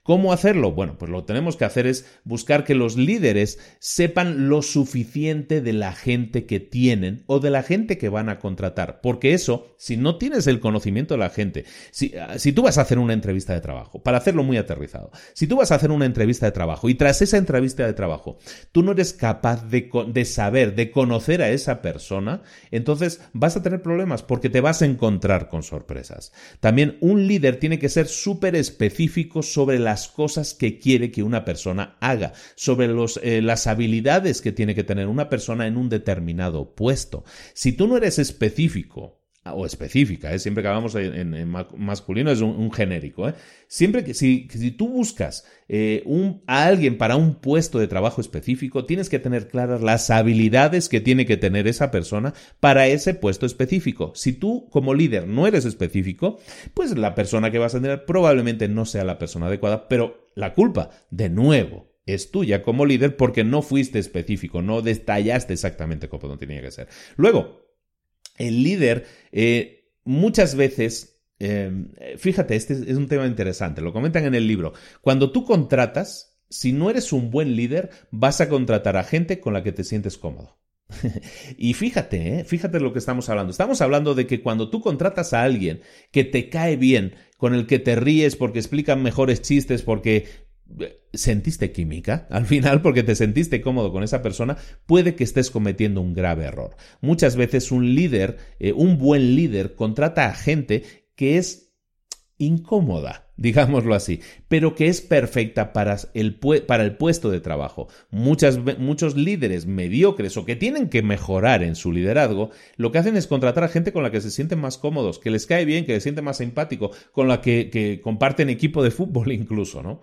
¿Cómo hacerlo? Bueno, pues lo que tenemos que hacer es buscar que los líderes sepan lo suficiente de la gente que tienen o de la gente que van a contratar. Porque eso, si no tienes el conocimiento de la gente, si, ah, si tú vas a hacer una entrevista de trabajo, para hacerlo muy aterrizado, si tú vas a hacer una entrevista de trabajo y tras esa entrevista de trabajo tú no eres capaz de, de saber, de conocer a esa persona, entonces vas a tener problemas porque te vas a encontrar con sorpresas. También un líder tiene que ser súper específico sobre la las cosas que quiere que una persona haga, sobre los, eh, las habilidades que tiene que tener una persona en un determinado puesto. Si tú no eres específico, o específica, ¿eh? siempre que hablamos en, masculino es un, genérico. ¿eh? Siempre que si, si tú buscas eh, a alguien para un puesto de trabajo específico, tienes que tener claras las habilidades que tiene que tener esa persona para ese puesto específico. Si tú como líder no eres específico, pues la persona que vas a tener probablemente no sea la persona adecuada, pero la culpa, de nuevo, es tuya como líder porque no fuiste específico, no detallaste exactamente cómo tenía que ser. Luego, el líder eh, muchas veces, em, fíjate, este es un tema interesante, lo comentan en el libro, cuando tú contratas, si no eres un buen líder, vas a contratar a gente con la que te sientes cómodo. [LAUGHS] y fíjate, ¿eh? fíjate lo que estamos hablando. Estamos hablando de que cuando tú contratas a alguien que te cae bien, con el que te ríes porque explican mejores chistes, porque eh, sentiste química al final porque te sentiste cómodo con esa persona, puede que estés cometiendo un grave error. Muchas veces un líder, eh, un buen líder, contrata a gente que es incómoda, [LAUGHS] digámoslo así, pero que es perfecta para el, para el puesto de trabajo. Muchas, muchos líderes mediocres o que tienen que mejorar en su liderazgo, lo que hacen es contratar a gente con la que se sienten más cómodos, que les cae bien, que les siente más simpático, con la que, que comparten equipo de fútbol [LAUGHS] incluso, ¿no?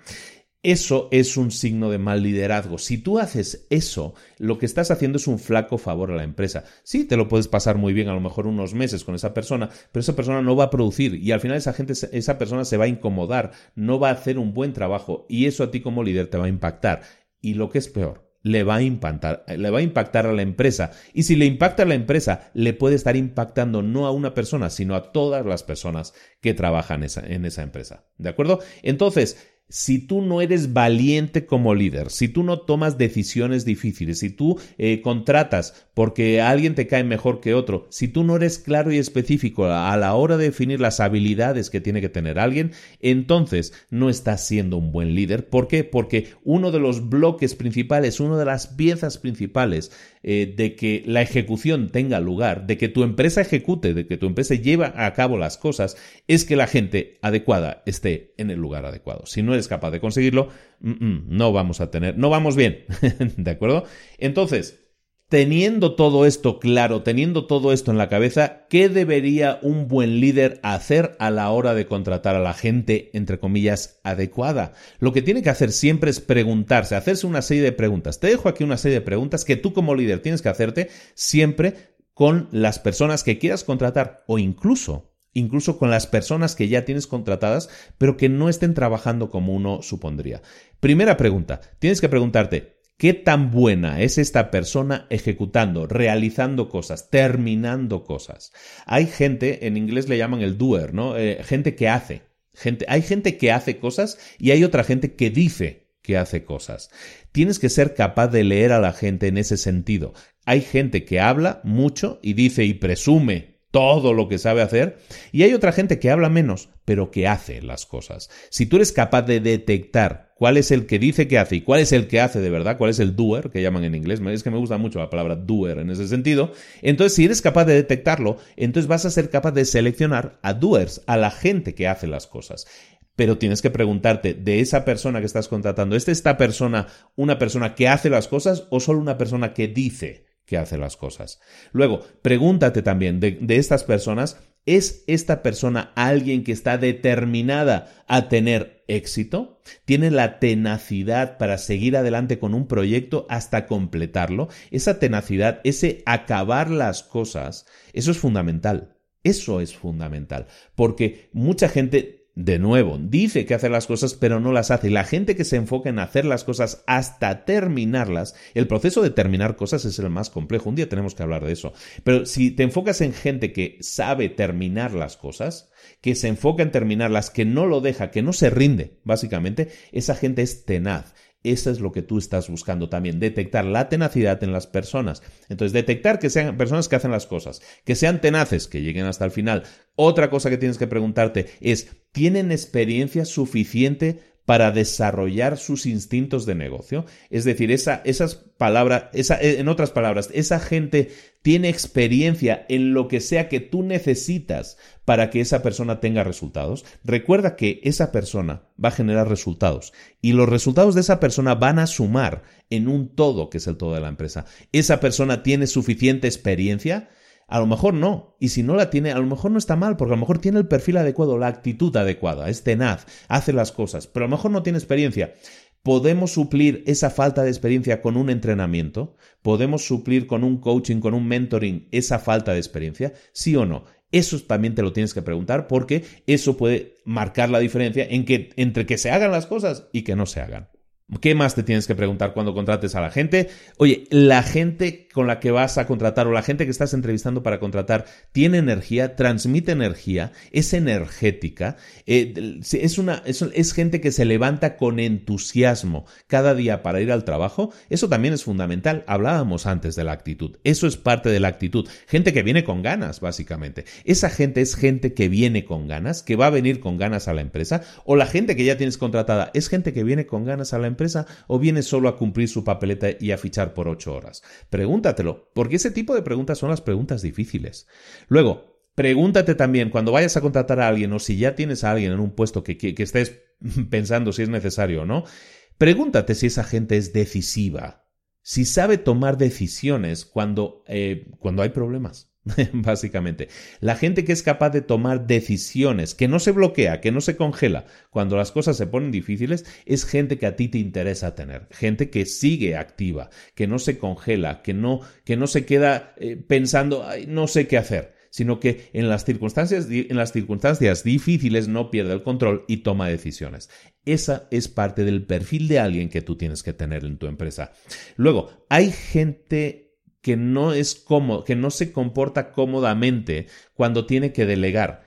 Eso es un signo de mal liderazgo. Si tú haces eso, lo que estás haciendo es un flaco favor a la empresa. Sí, te lo puedes pasar muy bien a lo mejor unos meses con esa persona, pero esa persona no va a producir y al final esa gente, esa persona se va a incomodar, no va a hacer un buen trabajo y eso a ti como líder te va a impactar. Y lo que es peor, le va a impactar, le va a impactar a la empresa. Y si le impacta a la empresa, le puede estar impactando no a una persona, sino a todas las personas que trabajan en esa empresa. ¿De acuerdo? Entonces, si tú no eres valiente como líder, si tú no tomas decisiones difíciles, si tú eh, contratas porque alguien te cae mejor que otro, si tú no eres claro y específico a la hora de definir las habilidades que tiene que tener alguien, entonces no estás siendo un buen líder. ¿Por qué? Porque uno de los bloques principales, una de las piezas principales eh, de que la ejecución tenga lugar, de que tu empresa ejecute, de que tu empresa lleve a cabo las cosas, es que la gente adecuada esté en el lugar adecuado. Si no eres capaz de conseguirlo, no vamos a tener, no vamos bien, [LAUGHS] ¿de acuerdo? Entonces, Teniendo todo esto claro, teniendo todo esto en la cabeza, ¿qué debería un buen líder hacer a la hora de contratar a la gente, entre comillas, adecuada? Lo que tiene que hacer siempre es preguntarse, hacerse una serie de preguntas. Te dejo aquí una serie de preguntas que tú como líder tienes que hacerte siempre con las personas que quieras contratar o incluso incluso con las personas que ya tienes contratadas, pero que no estén trabajando como uno supondría. Primera pregunta, tienes que preguntarte, ¿qué tan buena es esta persona ejecutando, realizando cosas, terminando cosas? Hay gente, en inglés le llaman el doer, ¿no? Eh, gente que hace. Gente, hay gente que hace cosas y hay otra gente que dice que hace cosas. Tienes que ser capaz de leer a la gente en ese sentido. Hay gente que habla mucho y dice y presume todo lo que sabe hacer, y hay otra gente que habla menos, pero que hace las cosas. Si tú eres capaz de detectar cuál es el que dice que hace y cuál es el que hace de verdad, cuál es el doer, que llaman en inglés, es que me gusta mucho la palabra doer en ese sentido, entonces si eres capaz de detectarlo, entonces vas a ser capaz de seleccionar a doers, a la gente que hace las cosas. Pero tienes que preguntarte de esa persona que estás contratando, ¿es esta persona una persona que hace las cosas o solo una persona que dice que hace las cosas. Luego, pregúntate también de, estas personas, ¿es esta persona alguien que está determinada a tener éxito? ¿Tiene la tenacidad para seguir adelante con un proyecto hasta completarlo? Esa tenacidad, ese acabar las cosas, eso es fundamental. Eso es fundamental, porque mucha gente de nuevo, dice que hace las cosas pero no las hace. La gente que se enfoca en hacer las cosas hasta terminarlas, el proceso de terminar cosas es el más complejo. Un día tenemos que hablar de eso. Pero si te enfocas en gente que sabe terminar las cosas, que se enfoca en terminarlas, que no lo deja, que no se rinde, básicamente, esa gente es tenaz. Eso es lo que tú estás buscando también, detectar la tenacidad en las personas. Entonces, detectar que sean personas que hacen las cosas, que sean tenaces, que lleguen hasta el final. Otra cosa que tienes que preguntarte es, ¿tienen experiencia suficiente para desarrollar sus instintos de negocio. Es decir, esa, esas palabras, esa, en otras palabras, esa gente tiene experiencia en lo que sea que tú necesitas para que esa persona tenga resultados. Recuerda que esa persona va a generar resultados y los resultados de esa persona van a sumar en un todo que es el todo de la empresa. Esa persona tiene suficiente experiencia a lo mejor no. Y si no la tiene, a lo mejor no está mal, porque a lo mejor tiene el perfil adecuado, la actitud adecuada, es tenaz, hace las cosas, pero a lo mejor no tiene experiencia. ¿Podemos suplir esa falta de experiencia con un entrenamiento? ¿Podemos suplir con un coaching, con un mentoring esa falta de experiencia? ¿Sí o no? Eso también te lo tienes que preguntar porque eso puede marcar la diferencia entre que se hagan las cosas y que no se hagan. ¿Qué más te tienes que preguntar cuando contrates a la gente? Oye, la gente con la que vas a contratar o la gente que estás entrevistando para contratar tiene energía, transmite energía, es energética, eh, es, una, es, gente que se levanta con entusiasmo cada día para ir al trabajo. Eso también es fundamental. Hablábamos antes de la actitud. Eso es parte de la actitud. Gente que viene con ganas, básicamente. Esa gente es gente que viene con ganas, que va a venir con ganas a la empresa, o la gente que ya tienes contratada es gente que viene con ganas a la empresa o viene solo a cumplir su papeleta y a fichar por ocho horas? Pregúntatelo, porque ese tipo de preguntas son las preguntas difíciles. Luego, Pregúntate también cuando vayas a contratar a alguien o si ya tienes a alguien en un puesto que, estés [LAUGHS] pensando si es necesario o no, pregúntate si esa gente es decisiva, si sabe tomar decisiones cuando, eh, cuando hay problemas. [LAUGHS] básicamente. La gente que es capaz de tomar decisiones, que no se bloquea, que no se congela cuando las cosas se ponen difíciles, es gente que a ti te interesa tener. Gente que sigue activa, que no se congela, que no, que no se queda eh, pensando, no sé qué hacer sino que en las, circunstancias, en las circunstancias difíciles no pierde el control y toma decisiones. Esa es parte del perfil de alguien que tú tienes que tener en tu empresa. Luego, hay gente que no es cómodo, que no se comporta cómodamente cuando tiene que delegar.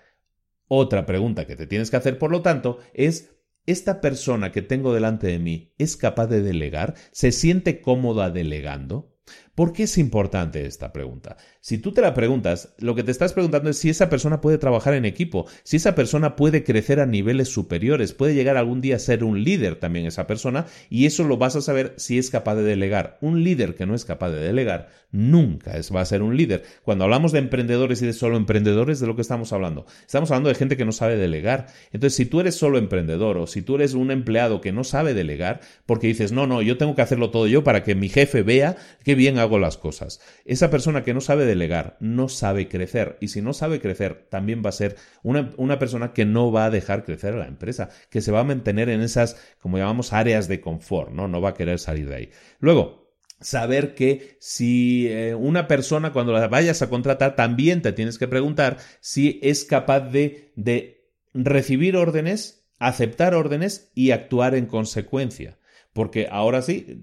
Otra pregunta que te tienes que hacer, por lo tanto, es ¿esta persona que tengo delante de mí es capaz de delegar? ¿Se siente cómoda delegando? ¿Por qué es importante esta pregunta? Si tú te la preguntas, lo que te estás preguntando es si esa persona puede trabajar en equipo, si esa persona puede crecer a niveles superiores, puede llegar algún día a ser un líder también esa persona, y eso lo vas a saber si es capaz de delegar. Un líder que no es capaz de delegar nunca es, va a ser un líder. Cuando hablamos de emprendedores y de solo emprendedores, ¿de lo que estamos hablando? Estamos hablando de gente que no sabe delegar. Entonces, si tú eres solo emprendedor o si tú eres un empleado que no sabe delegar, porque dices, no, no, yo tengo que hacerlo todo yo para que mi jefe vea que bien hago las cosas. Esa persona que no sabe delegar no sabe crecer y si no sabe crecer también va a ser una, una persona que no va a dejar crecer a la empresa, que se va a mantener en esas, como llamamos, áreas de confort, ¿no? No va a querer salir de ahí. Luego, saber que si eh, una persona cuando la vayas a contratar también te tienes que preguntar si es capaz de, de recibir órdenes, aceptar órdenes y actuar en consecuencia. Porque ahora sí,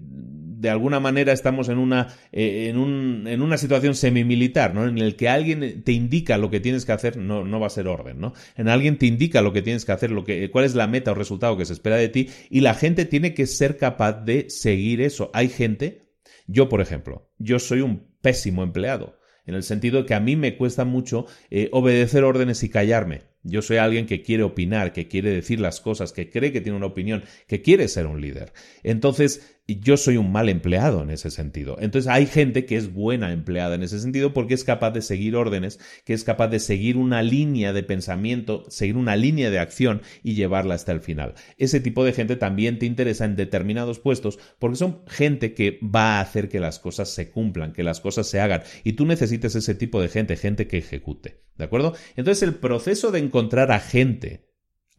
de alguna manera estamos en una, eh, en, un, en una situación semimilitar, ¿no? En el que alguien te indica lo que tienes que hacer, no, no va a ser orden, ¿no? En alguien te indica lo que tienes que hacer, lo que, cuál es la meta o resultado que se espera de ti, y la gente tiene que ser capaz de seguir eso. Hay gente, yo por ejemplo, yo soy un pésimo empleado en el sentido que a mí me cuesta mucho eh, obedecer órdenes y callarme. Yo soy alguien que quiere opinar, que quiere decir las cosas, que cree que tiene una opinión, que quiere ser un líder. Entonces, yo soy un mal empleado en ese sentido. Entonces, hay gente que es buena empleada en ese sentido porque es capaz de seguir órdenes, que es capaz de seguir una línea de pensamiento, seguir una línea de acción y llevarla hasta el final. Ese tipo de gente también te interesa en determinados puestos porque son gente que va a hacer que las cosas se cumplan, que las cosas se hagan. Y tú necesitas ese tipo de gente, gente que ejecute. ¿De acuerdo? Entonces, el proceso de encontrar a gente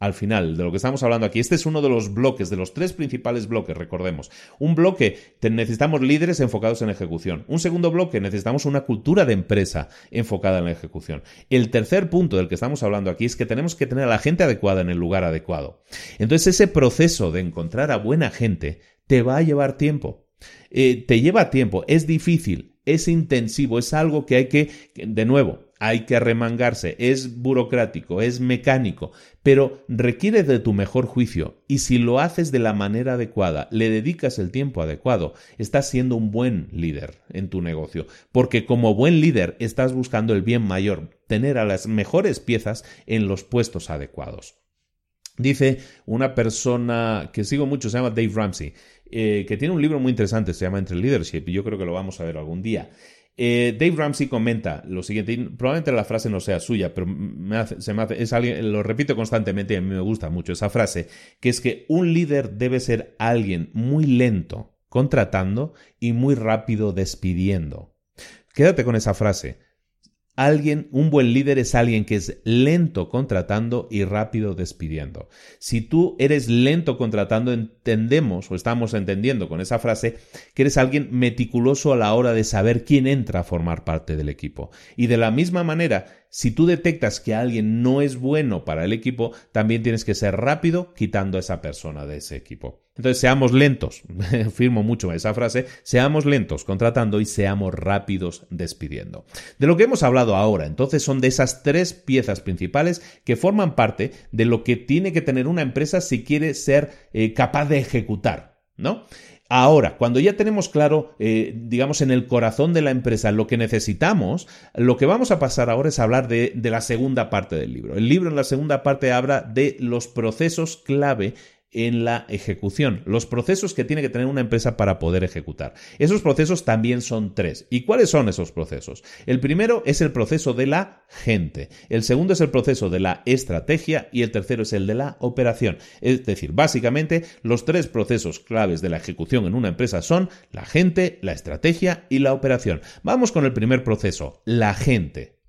al final de lo que estamos hablando aquí. Este es uno de los bloques, de los tres principales bloques, recordemos. Un bloque, necesitamos líderes enfocados en ejecución. Un segundo bloque, necesitamos una cultura de empresa enfocada en la ejecución. El tercer punto del que estamos hablando aquí es que tenemos que tener a la gente adecuada en el lugar adecuado. Entonces ese proceso de encontrar a buena gente te va a llevar tiempo. Eh, te lleva tiempo, es difícil, es intensivo, es algo que hay que, de nuevo, hay que remangarse, es burocrático, es mecánico, pero requiere de tu mejor juicio y si lo haces de la manera adecuada, le dedicas el tiempo adecuado, estás siendo un buen líder en tu negocio, porque como buen líder estás buscando el bien mayor, tener a las mejores piezas en los puestos adecuados. Dice una persona que sigo mucho, se llama Dave Ramsey, eh, que tiene un libro muy interesante, se llama Entre Leadership, y yo creo que lo vamos a ver algún día. Eh, Dave Ramsey comenta lo siguiente, probablemente la frase no sea suya, pero se me hace, es alguien, lo repito constantemente y a mí me gusta mucho esa frase, que es que un líder debe ser alguien muy lento contratando y muy rápido despidiendo. Quédate con esa frase. Alguien, un buen líder es alguien que es lento contratando y rápido despidiendo. Si tú eres lento contratando, entendemos o estamos entendiendo con esa frase que eres alguien meticuloso a la hora de saber quién entra a formar parte del equipo. Y de la misma manera, si tú detectas que alguien no es bueno para el equipo, también tienes que ser rápido quitando a esa persona de ese equipo. Entonces, seamos lentos, [LAUGHS] firmo mucho esa frase, seamos lentos contratando y seamos rápidos despidiendo. De lo que hemos hablado ahora, entonces, son de esas tres piezas principales que forman parte de lo que tiene que tener una empresa si quiere ser eh, capaz de ejecutar, ¿no? Ahora, cuando ya tenemos claro, eh, digamos, en el corazón de la empresa lo que necesitamos, lo que vamos a pasar ahora es hablar de, de la segunda parte del libro. El libro en la segunda parte habla de los procesos clave en la ejecución, los procesos que tiene que tener una empresa para poder ejecutar. Esos procesos también son tres. ¿Y cuáles son esos procesos? El primero es el proceso de la gente, el segundo es el proceso de la estrategia y el tercero es el de la operación. Es decir, básicamente los tres procesos claves de la ejecución en una empresa son la gente, la estrategia y la operación. Vamos con el primer proceso, la gente.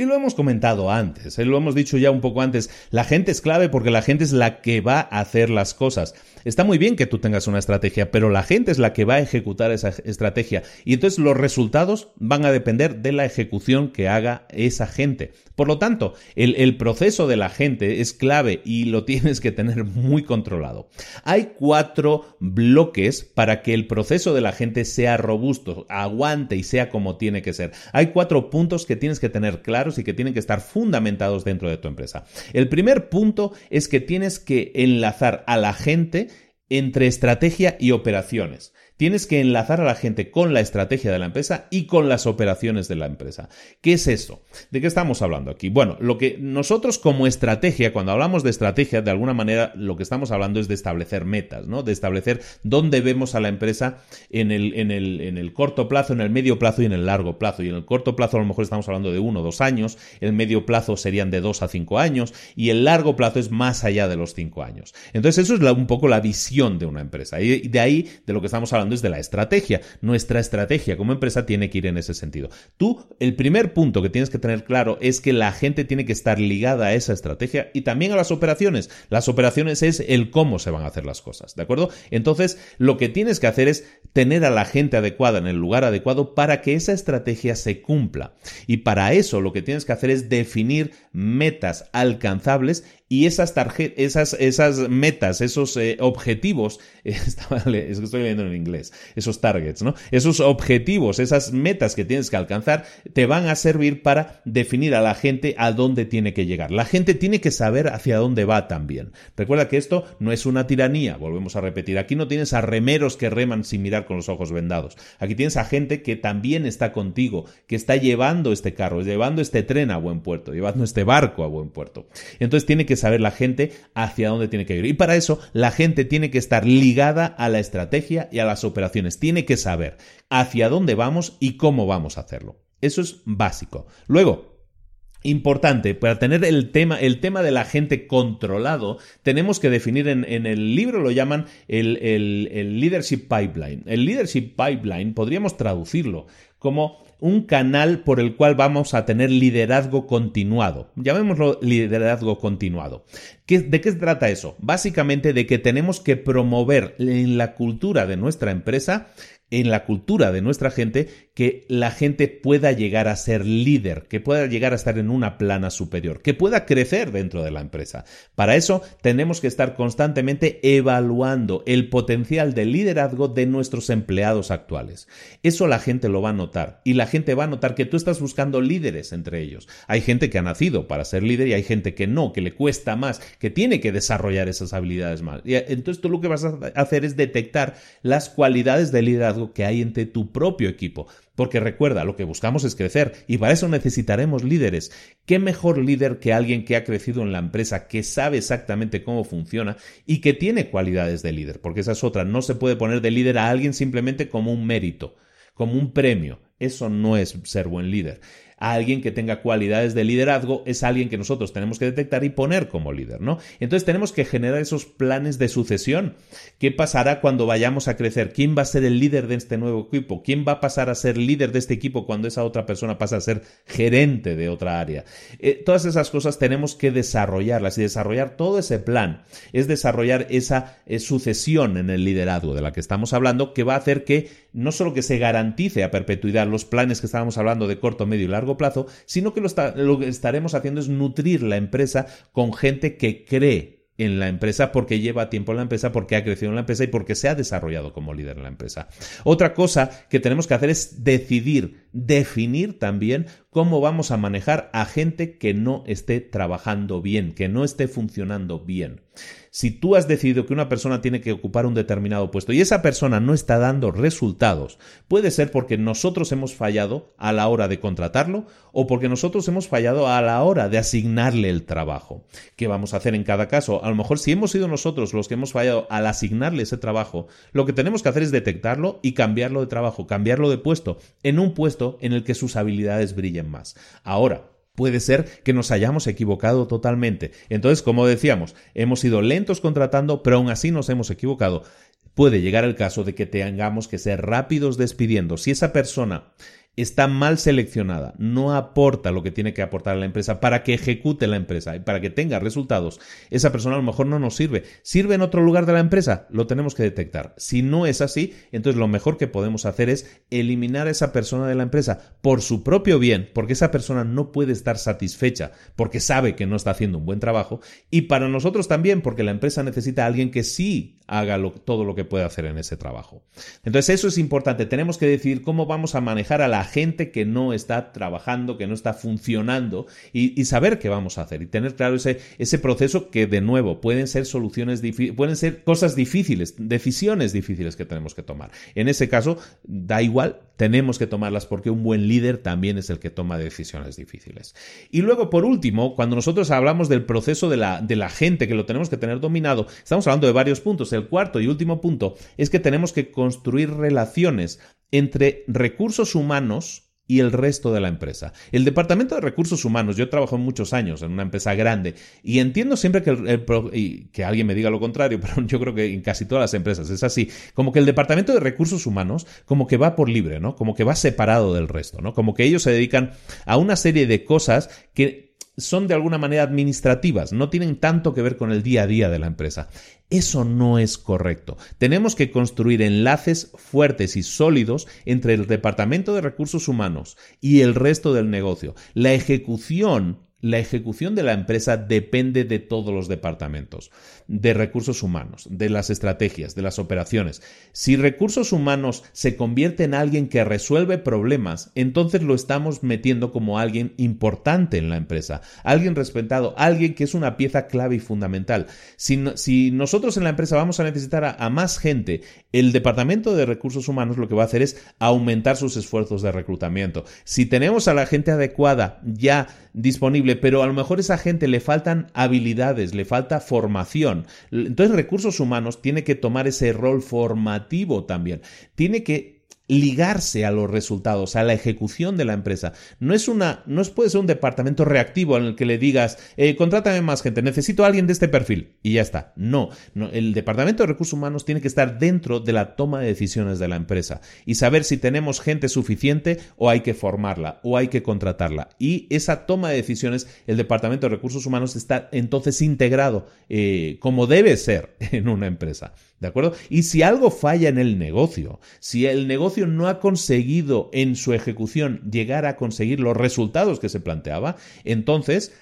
Y lo hemos comentado antes, ¿eh? lo hemos dicho ya un poco antes, la gente es clave porque la gente es la que va a hacer las cosas. Está muy bien que tú tengas una estrategia, pero la gente es la que va a ejecutar esa estrategia y entonces los resultados van a depender de la ejecución que haga esa gente. Por lo tanto, el, el proceso de la gente es clave y lo [LAUGHS] tienes que tener muy controlado. Hay cuatro bloques para que el proceso de la gente sea robusto, aguante y sea como tiene que ser. Hay cuatro puntos que tienes que tener claros y que tienen que estar fundamentados dentro de tu empresa. El primer punto es que tienes que enlazar a la gente entre estrategia y operaciones. Tienes que enlazar a la gente con la estrategia de la empresa y con las operaciones de la empresa. ¿Qué es eso? ¿De qué estamos hablando aquí? Bueno, lo que nosotros como estrategia, cuando hablamos de estrategia, de alguna manera lo que estamos hablando es de establecer metas, ¿no? De establecer dónde vemos a la empresa en el, en el, en el corto plazo, en el medio plazo y en el largo plazo. Y en el corto plazo a lo mejor estamos hablando de uno o dos años, el medio plazo serían de dos a cinco años y el largo plazo es más allá de los cinco años. Entonces eso es un poco la visión de una empresa. Y de ahí de lo que estamos hablando es de la estrategia. Nuestra estrategia como empresa tiene que ir en ese sentido. Tú, el primer punto que tienes que tener claro es que la gente tiene que estar ligada a esa estrategia y también a las operaciones. Las operaciones es el cómo se van a hacer las cosas, ¿de acuerdo? Entonces, lo que tienes que hacer es tener a la gente adecuada en el lugar adecuado para que esa estrategia se cumpla. Y para eso lo que tienes que hacer es definir metas alcanzables y esas tarjetas, esas, metas, esos eh, objetivos, [LAUGHS] es que estoy leyendo en inglés, esos targets, ¿no? Esos objetivos, esas metas que tienes que alcanzar, te van a servir para definir a la gente a dónde tiene que llegar. La gente tiene que saber hacia dónde va también. Recuerda que esto no es una tiranía, volvemos a repetir. Aquí no tienes a remeros que reman sin mirar con los ojos vendados. Aquí tienes a gente que también está contigo, que está llevando este carro, llevando este tren a buen puerto, llevando este barco a buen puerto. Entonces tiene que saber la gente hacia dónde tiene que ir. Y para eso la gente tiene que estar ligada a la estrategia y a las operaciones. Tiene que saber hacia dónde vamos y cómo vamos a hacerlo. Eso es básico. Luego, Importante, para tener el tema, el tema de la gente controlado, tenemos que definir en, el libro lo llaman el, el, leadership pipeline. El leadership pipeline podríamos traducirlo como un canal por el cual vamos a tener liderazgo continuado. Llamémoslo liderazgo continuado. ¿De qué se trata eso? Básicamente de que tenemos que promover en la cultura de nuestra empresa en la cultura de nuestra gente que la gente pueda llegar a ser líder, que pueda llegar a estar en una plana superior, que pueda crecer dentro de la empresa. Para eso tenemos que estar constantemente evaluando el potencial de liderazgo de nuestros empleados actuales. Eso la gente lo va a notar y la gente va a notar que tú estás buscando líderes entre ellos. Hay gente que ha nacido para ser líder y hay gente que no, que le cuesta más, que tiene que desarrollar esas habilidades más. Y entonces tú lo que vas a hacer es detectar las cualidades de liderazgo que hay entre tu propio equipo porque recuerda, lo que buscamos es crecer y para eso necesitaremos líderes. ¿Qué mejor líder que alguien que ha crecido en la empresa, que sabe exactamente cómo funciona y que tiene cualidades de líder? Porque esa es otra, no se puede poner de líder a alguien simplemente como un mérito, como un premio. Eso no es ser buen líder. A alguien que tenga cualidades de liderazgo, es alguien que nosotros tenemos que detectar y poner como líder, ¿no? Entonces tenemos que generar esos planes de sucesión. ¿Qué pasará cuando vayamos a crecer? ¿Quién va a ser el líder de este nuevo equipo? ¿Quién va a pasar a ser líder de este equipo cuando esa otra persona pasa a ser gerente de otra área? Eh, todas esas cosas tenemos que desarrollarlas y desarrollar todo ese plan es desarrollar esa eh, sucesión en el liderazgo de la que estamos hablando que va a hacer que no solo que se garantice a perpetuidad los planes que estábamos hablando de corto, medio y largo plazo, sino que lo que estaremos haciendo es nutrir la empresa con gente que cree en la empresa porque lleva tiempo en la empresa, porque ha crecido en la empresa y porque se ha desarrollado como líder en la empresa. Otra cosa que tenemos que hacer es decidir, definir también cómo vamos a manejar a gente que no esté trabajando bien, que no esté funcionando bien. Si tú has decidido que una persona tiene que ocupar un determinado puesto y esa persona no está dando resultados, puede ser porque nosotros hemos fallado a la hora de contratarlo o porque nosotros hemos fallado a la hora de asignarle el trabajo. ¿Qué vamos a hacer en cada caso? A lo mejor si hemos sido nosotros los que hemos fallado al asignarle ese trabajo, lo que tenemos que hacer es detectarlo y cambiarlo de trabajo, cambiarlo de puesto, en un puesto en el que sus habilidades brillen más. Ahora, Puede ser que nos hayamos equivocado totalmente. Entonces, como decíamos, hemos sido lentos contratando, pero aún así nos hemos equivocado. Puede llegar el caso de que tengamos que ser rápidos despidiendo. Si esa persona está mal seleccionada, no aporta lo que tiene que aportar a la empresa para que ejecute la empresa y para que tenga resultados, esa persona a lo mejor no nos sirve. ¿Sirve en otro lugar de la empresa? Lo tenemos que detectar. Si no es así, entonces lo mejor que podemos hacer es eliminar a esa persona de la empresa por su propio bien, porque esa persona no puede estar satisfecha porque sabe que no está haciendo un buen trabajo y para nosotros también porque la empresa necesita a alguien que sí haga todo lo que puede hacer en ese trabajo. Entonces eso es importante. Tenemos que decidir cómo vamos a manejar a la gente que no está trabajando, que no está funcionando y, saber qué vamos a hacer y tener claro ese, ese proceso que de nuevo pueden ser soluciones, pueden ser cosas difíciles, decisiones difíciles que tenemos que tomar. En ese caso, da igual, tenemos que tomarlas porque un buen líder también es el que toma decisiones difíciles. Y luego, por último, cuando nosotros hablamos del proceso de la, de la gente, que lo tenemos que tener dominado, estamos hablando de varios puntos. El cuarto y último punto es que tenemos que construir relaciones entre recursos humanos y el resto de la empresa. El Departamento de Recursos Humanos, yo trabajo muchos años en una empresa grande y entiendo siempre que, el, que alguien me diga lo contrario, [LAUGHS] pero yo creo que en casi todas las empresas es así, como que el Departamento de Recursos Humanos como que va por libre, ¿no? Como que va separado del resto, ¿no? Como que ellos se dedican a una serie de cosas que son de alguna manera administrativas, no tienen tanto que ver con el día a día de la empresa. Eso no es correcto. Tenemos que construir enlaces fuertes y sólidos entre el Departamento de Recursos Humanos y el resto del negocio. La ejecución la ejecución de la empresa depende de todos los departamentos, de recursos humanos, de las estrategias, de las operaciones. Si recursos humanos se convierte en alguien que resuelve problemas, entonces lo estamos metiendo como alguien importante en la empresa, alguien respetado, alguien que es una pieza clave y fundamental. Si, nosotros en la empresa vamos a necesitar a, más gente, el departamento de recursos humanos lo que va a hacer es aumentar sus esfuerzos de reclutamiento. Si tenemos a la gente adecuada ya disponible, pero a lo mejor a esa gente le faltan habilidades, le falta formación. Entonces recursos humanos tiene que tomar ese rol formativo también. Tiene que ligarse a los resultados, a la ejecución de la empresa. No es una, no puede ser un departamento reactivo en el que le digas, eh, contrátame más gente, necesito a alguien de este perfil y ya está. No, no, el departamento de recursos humanos tiene que estar dentro de la toma de decisiones de la empresa y saber si tenemos gente suficiente o hay que formarla o hay que contratarla. Y esa toma de decisiones, el departamento de recursos humanos está entonces integrado eh, como debe ser [LAUGHS] en una empresa. ¿De acuerdo? Y si algo falla en el negocio, si el negocio no ha conseguido en su ejecución llegar a conseguir los resultados que se planteaba, entonces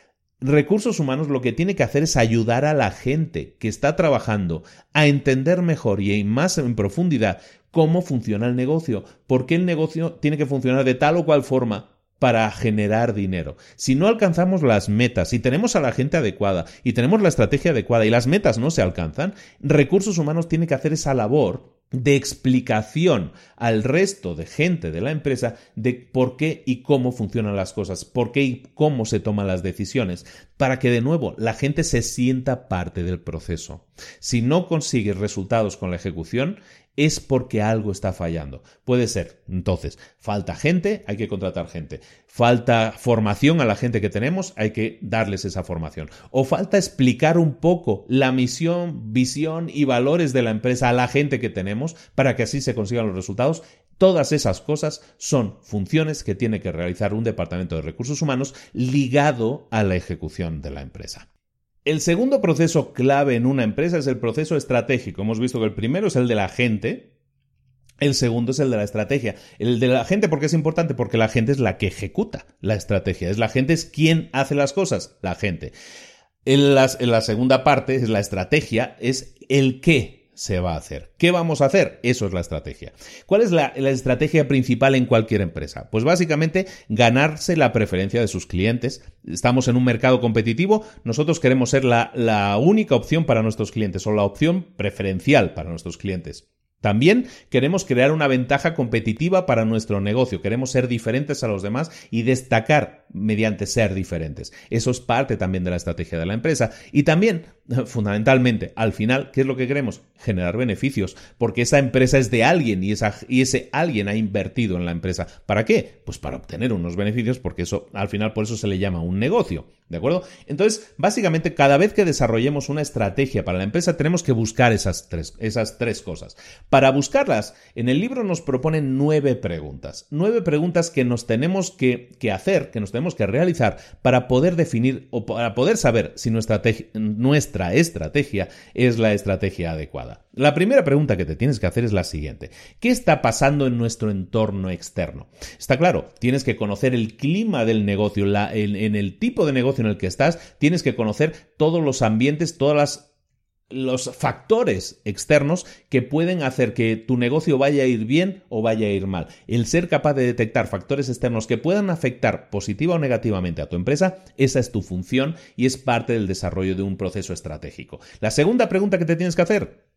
Recursos humanos lo que tiene que hacer es ayudar a la gente que está trabajando a entender mejor y más en profundidad cómo funciona el negocio, por qué el negocio tiene que funcionar de tal o cual forma para generar dinero. Si no alcanzamos las metas, si tenemos a la gente adecuada y tenemos la estrategia adecuada y las metas no se alcanzan, recursos humanos tiene que hacer esa labor de explicación al resto de gente de la empresa de por qué y cómo funcionan las cosas, por qué y cómo se toman las decisiones, para que de nuevo la gente se sienta parte del proceso. Si no consigues resultados con la ejecución, es porque algo está fallando. Puede ser, entonces, falta gente, hay que contratar gente. Falta formación a la gente que tenemos, hay que darles esa formación. O falta explicar un poco la misión, visión y valores de la empresa a la gente que tenemos para que así se consigan los resultados. Todas esas cosas son funciones que tiene que realizar un departamento de recursos humanos ligado a la ejecución de la empresa. El segundo proceso clave en una empresa es el proceso estratégico. Hemos visto que el primero es el de la gente, el segundo es el de la estrategia. El de la gente, ¿por qué es importante? Porque la gente es la que ejecuta la estrategia. Es la gente es quien hace las cosas, la gente. En, en la segunda parte es la estrategia, es el qué se va a hacer. ¿Qué vamos a hacer? Eso es la estrategia. ¿Cuál es la, estrategia principal en cualquier empresa? Pues básicamente ganarse la preferencia de sus clientes. Estamos en un mercado competitivo, nosotros queremos ser la, la única opción para nuestros clientes o la opción preferencial para nuestros clientes. También queremos crear una ventaja competitiva para nuestro negocio, queremos ser diferentes a los demás y destacar mediante ser diferentes. Eso es parte también de la estrategia de la empresa. Y también, [LAUGHS] fundamentalmente, al final, ¿qué es lo que queremos? Generar beneficios, porque esa empresa es de alguien y, esa, y ese alguien ha invertido en la empresa. ¿Para qué? Pues para obtener unos beneficios, porque eso, al final, por eso se le llama un negocio. ¿De acuerdo? Entonces, básicamente, cada vez que desarrollemos una estrategia para la empresa, tenemos que buscar esas tres, esas tres cosas. Para buscarlas, en el libro nos proponen nueve preguntas. Nueve preguntas que nos tenemos que, que hacer, que nos tenemos que realizar para poder definir o para poder saber si nuestra, nuestra estrategia es la estrategia adecuada. La primera pregunta que te tienes que hacer es la siguiente. ¿Qué está pasando en nuestro entorno externo? Está claro, tienes que conocer el clima del negocio, en el tipo de negocio en el que estás, tienes que conocer todos los ambientes, todas las los factores externos que pueden hacer que tu negocio vaya a ir bien o vaya a ir mal. El ser capaz de detectar factores externos que puedan afectar positiva o negativamente a tu empresa, esa es tu función y es parte del desarrollo de un proceso estratégico. La segunda pregunta que te tienes que hacer,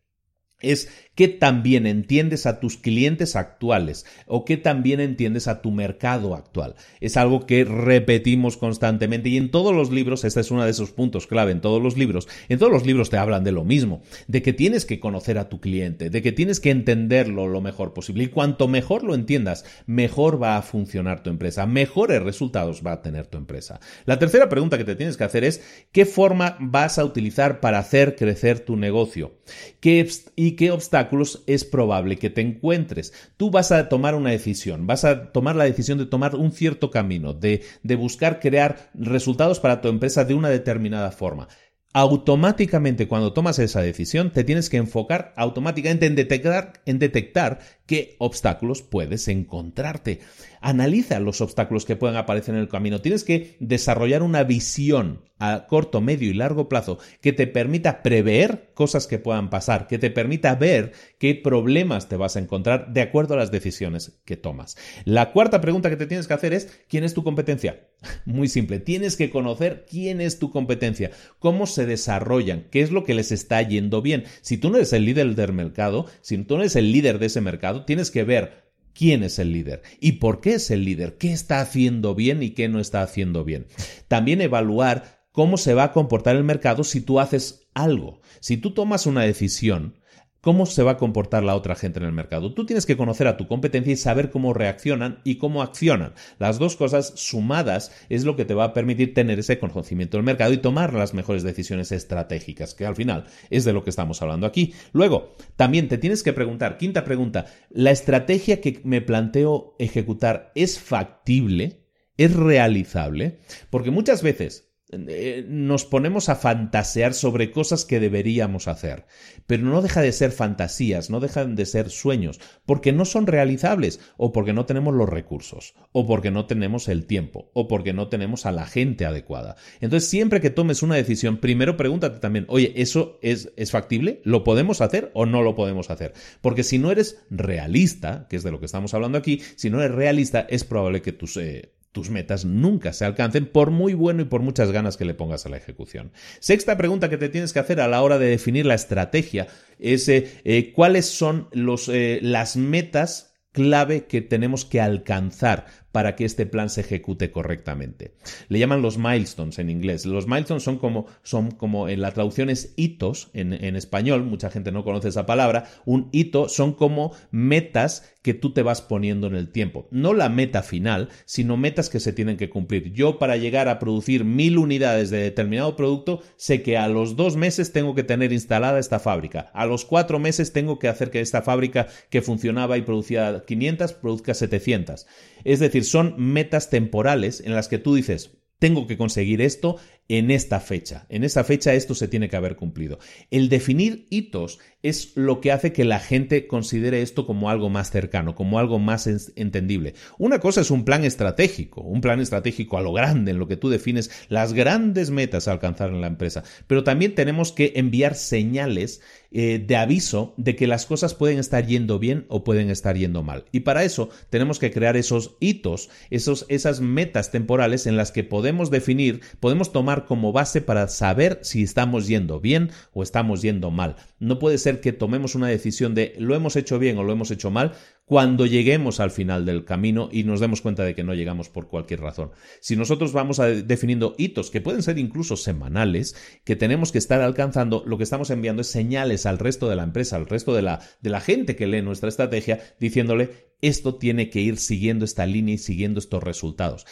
es que también entiendes a tus clientes actuales o que también entiendes a tu mercado actual. Es algo que repetimos constantemente y en todos los libros, este es uno de esos puntos clave en todos los libros, en todos los libros te hablan de lo mismo, de que tienes que conocer a tu cliente, de que tienes que entenderlo lo mejor posible y cuanto mejor lo entiendas, mejor va a funcionar tu empresa, mejores resultados va a tener tu empresa. La tercera pregunta que te tienes que hacer es ¿qué forma vas a utilizar para hacer crecer tu negocio? ¿Qué, y qué obstáculos es probable que te encuentres. Tú vas a tomar una decisión, vas a tomar la decisión de tomar un cierto camino, de, de buscar crear resultados para tu empresa de una determinada forma automáticamente cuando tomas esa decisión te tienes que enfocar automáticamente en detectar, en detectar qué obstáculos puedes encontrarte. Analiza los obstáculos que pueden aparecer en el camino. Tienes que desarrollar una visión a corto, medio y largo plazo que te permita prever cosas que puedan pasar, que te permita ver qué problemas te vas a encontrar de acuerdo a las decisiones que tomas. La cuarta pregunta que te tienes que hacer es ¿quién es tu competencia? [LAUGHS] Muy simple, tienes que conocer quién es tu competencia, cómo se desarrollan, qué es lo que les está yendo bien. Si tú no eres el líder del mercado, si tú no eres el líder de ese mercado, tienes que ver quién es el líder y por qué es el líder, qué está haciendo bien y qué no está haciendo bien. También evaluar cómo se va a comportar el mercado si tú haces algo. Si tú tomas una decisión, cómo se va a comportar la otra gente en el mercado. Tú tienes que conocer a tu competencia y saber cómo reaccionan y cómo accionan. Las dos cosas sumadas es lo que te va a permitir tener ese conocimiento del mercado y tomar las mejores decisiones estratégicas, que al final es de lo que estamos hablando aquí. Luego, también te tienes que preguntar, quinta pregunta, ¿la estrategia que me planteo ejecutar es factible? ¿Es realizable? Porque muchas veces nos ponemos a fantasear sobre cosas que deberíamos hacer. Pero no deja de ser fantasías, no dejan de ser sueños, porque no son realizables, o porque no tenemos los recursos, o porque no tenemos el tiempo, o porque no tenemos a la gente adecuada. Entonces, siempre que tomes una decisión, primero pregúntate también, oye, ¿eso es, es factible? ¿Lo podemos hacer o no lo podemos hacer? Porque si no eres realista, que es de lo que estamos hablando aquí, si no eres realista, es probable que tus... Eh, tus metas nunca se alcancen por muy bueno y por muchas ganas que le pongas a la ejecución. Sexta pregunta que te tienes que hacer a la hora de definir la estrategia es eh, eh, cuáles son los, eh, las metas clave que tenemos que alcanzar para que este plan se ejecute correctamente. Le llaman los milestones en inglés. Los milestones son como, son como en la traducción es hitos en, en español, mucha gente no conoce esa palabra. Un hito son como metas que tú te vas poniendo en el tiempo. No la meta final, sino metas que se tienen que cumplir. Yo para llegar a producir mil unidades de determinado producto, sé que a los dos meses tengo que tener instalada esta fábrica. A los cuatro meses tengo que hacer que esta fábrica que funcionaba y producía 500 produzca 700. Es decir, son metas temporales en las que tú dices, tengo que conseguir esto en esta fecha. En esta fecha esto se tiene que haber cumplido. El definir hitos es lo que hace que la gente considere esto como algo más cercano, como algo más entendible. Una cosa es un plan estratégico, un plan estratégico a lo grande, en lo que tú defines las grandes metas a alcanzar en la empresa, pero también tenemos que enviar señales eh, de aviso de que las cosas pueden estar yendo bien o pueden estar yendo mal. Y para eso tenemos que crear esos hitos, esos, esas metas temporales en las que podemos definir, podemos tomar como base para saber si estamos yendo bien o estamos yendo mal. No puede ser que tomemos una decisión de lo hemos hecho bien o lo hemos hecho mal cuando lleguemos al final del camino y nos demos cuenta de que no llegamos por cualquier razón. Si nosotros vamos definiendo hitos que pueden ser incluso semanales, que tenemos que estar alcanzando, lo que estamos enviando es señales al resto de la empresa, al resto de la, de la gente que lee nuestra estrategia, diciéndole esto tiene que ir siguiendo esta línea y siguiendo estos resultados.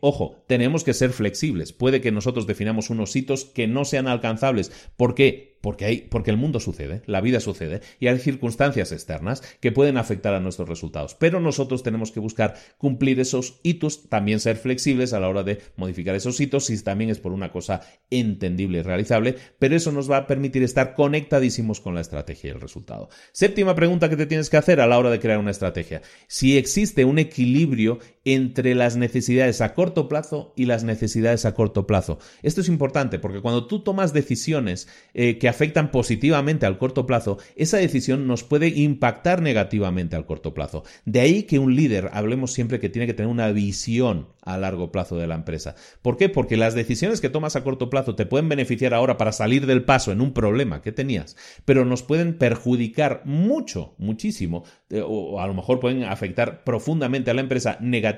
Ojo, tenemos que ser flexibles. Puede que nosotros definamos unos hitos que no sean alcanzables. ¿Por qué? Porque, hay, porque el mundo sucede, la vida sucede y hay circunstancias externas que pueden afectar a nuestros resultados. Pero nosotros tenemos que buscar cumplir esos hitos, también ser flexibles a la hora de modificar esos hitos si también es por una cosa entendible y realizable, pero eso nos va a permitir estar conectadísimos con la estrategia y el resultado. Séptima pregunta que te tienes que hacer a la hora de crear una estrategia. Si existe un equilibrio entre las necesidades a corto plazo y las necesidades a corto plazo. Esto es importante porque cuando tú tomas decisiones eh, que afectan positivamente al corto plazo, esa decisión nos puede impactar negativamente al corto plazo. De ahí que un líder, hablemos siempre que tiene que tener una visión a largo plazo de la empresa. ¿Por qué? Porque las decisiones que tomas a corto plazo te pueden beneficiar ahora para salir del paso en un problema que tenías, pero nos pueden perjudicar mucho, muchísimo, eh, o a lo mejor pueden afectar profundamente a la empresa negativamente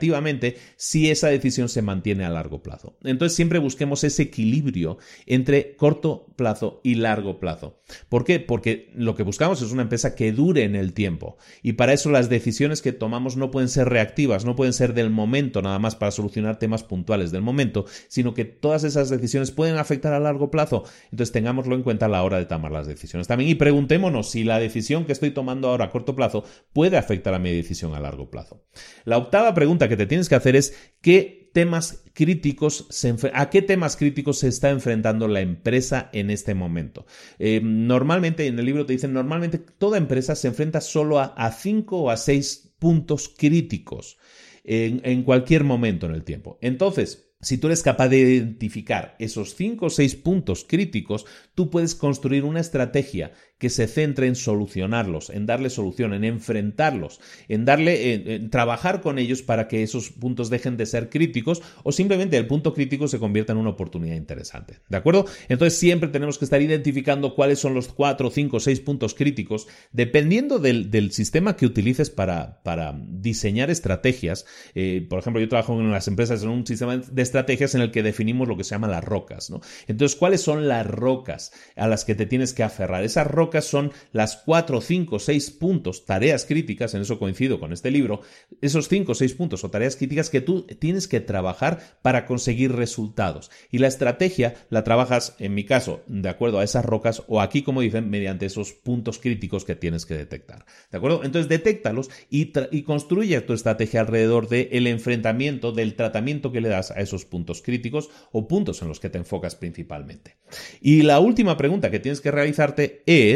si esa decisión se mantiene a largo plazo. Entonces siempre busquemos ese equilibrio entre corto plazo y largo plazo. ¿Por qué? Porque lo que buscamos es una empresa que dure en el tiempo y para eso las decisiones que tomamos no pueden ser reactivas, no pueden ser del momento nada más para solucionar temas puntuales del momento, sino que todas esas decisiones pueden afectar a largo plazo. Entonces tengámoslo en cuenta a la hora de tomar las decisiones también y preguntémonos si la decisión que estoy tomando ahora a corto plazo puede afectar a mi decisión a largo plazo. La octava pregunta que te tienes que hacer es ¿qué temas críticos a qué temas críticos se está enfrentando la empresa en este momento. Eh, normalmente, en el libro te dicen, normalmente toda empresa se enfrenta solo a, a cinco o a seis puntos críticos en, cualquier momento en el tiempo. Entonces, si tú eres capaz de identificar esos cinco o seis puntos críticos, tú puedes construir una estrategia que se centre en solucionarlos, en darle solución, en enfrentarlos, en darle, en, trabajar con ellos para que esos puntos dejen de ser críticos o simplemente el punto crítico se convierta en una oportunidad interesante. ¿De acuerdo? Entonces siempre tenemos que estar identificando cuáles son los cuatro, cinco, seis puntos críticos, dependiendo del, sistema que utilices para, para diseñar estrategias. Eh, por ejemplo, yo trabajo en las empresas en un sistema de estrategias en el que definimos lo que se llama las rocas. ¿no? Entonces, ¿cuáles son las rocas a las que te tienes que aferrar? Esas son las cuatro, cinco, seis puntos, tareas críticas, en eso coincido con este libro, esos cinco, seis puntos o tareas críticas que tú tienes que trabajar para conseguir resultados. Y la estrategia la trabajas, en mi caso, de acuerdo a esas rocas o aquí, como dicen, mediante esos puntos críticos que tienes que detectar. ¿De acuerdo? Entonces, detéctalos y, y construye tu estrategia alrededor del enfrentamiento, del tratamiento que le das a esos puntos críticos o puntos en los que te enfocas principalmente. Y la última pregunta que tienes que realizarte es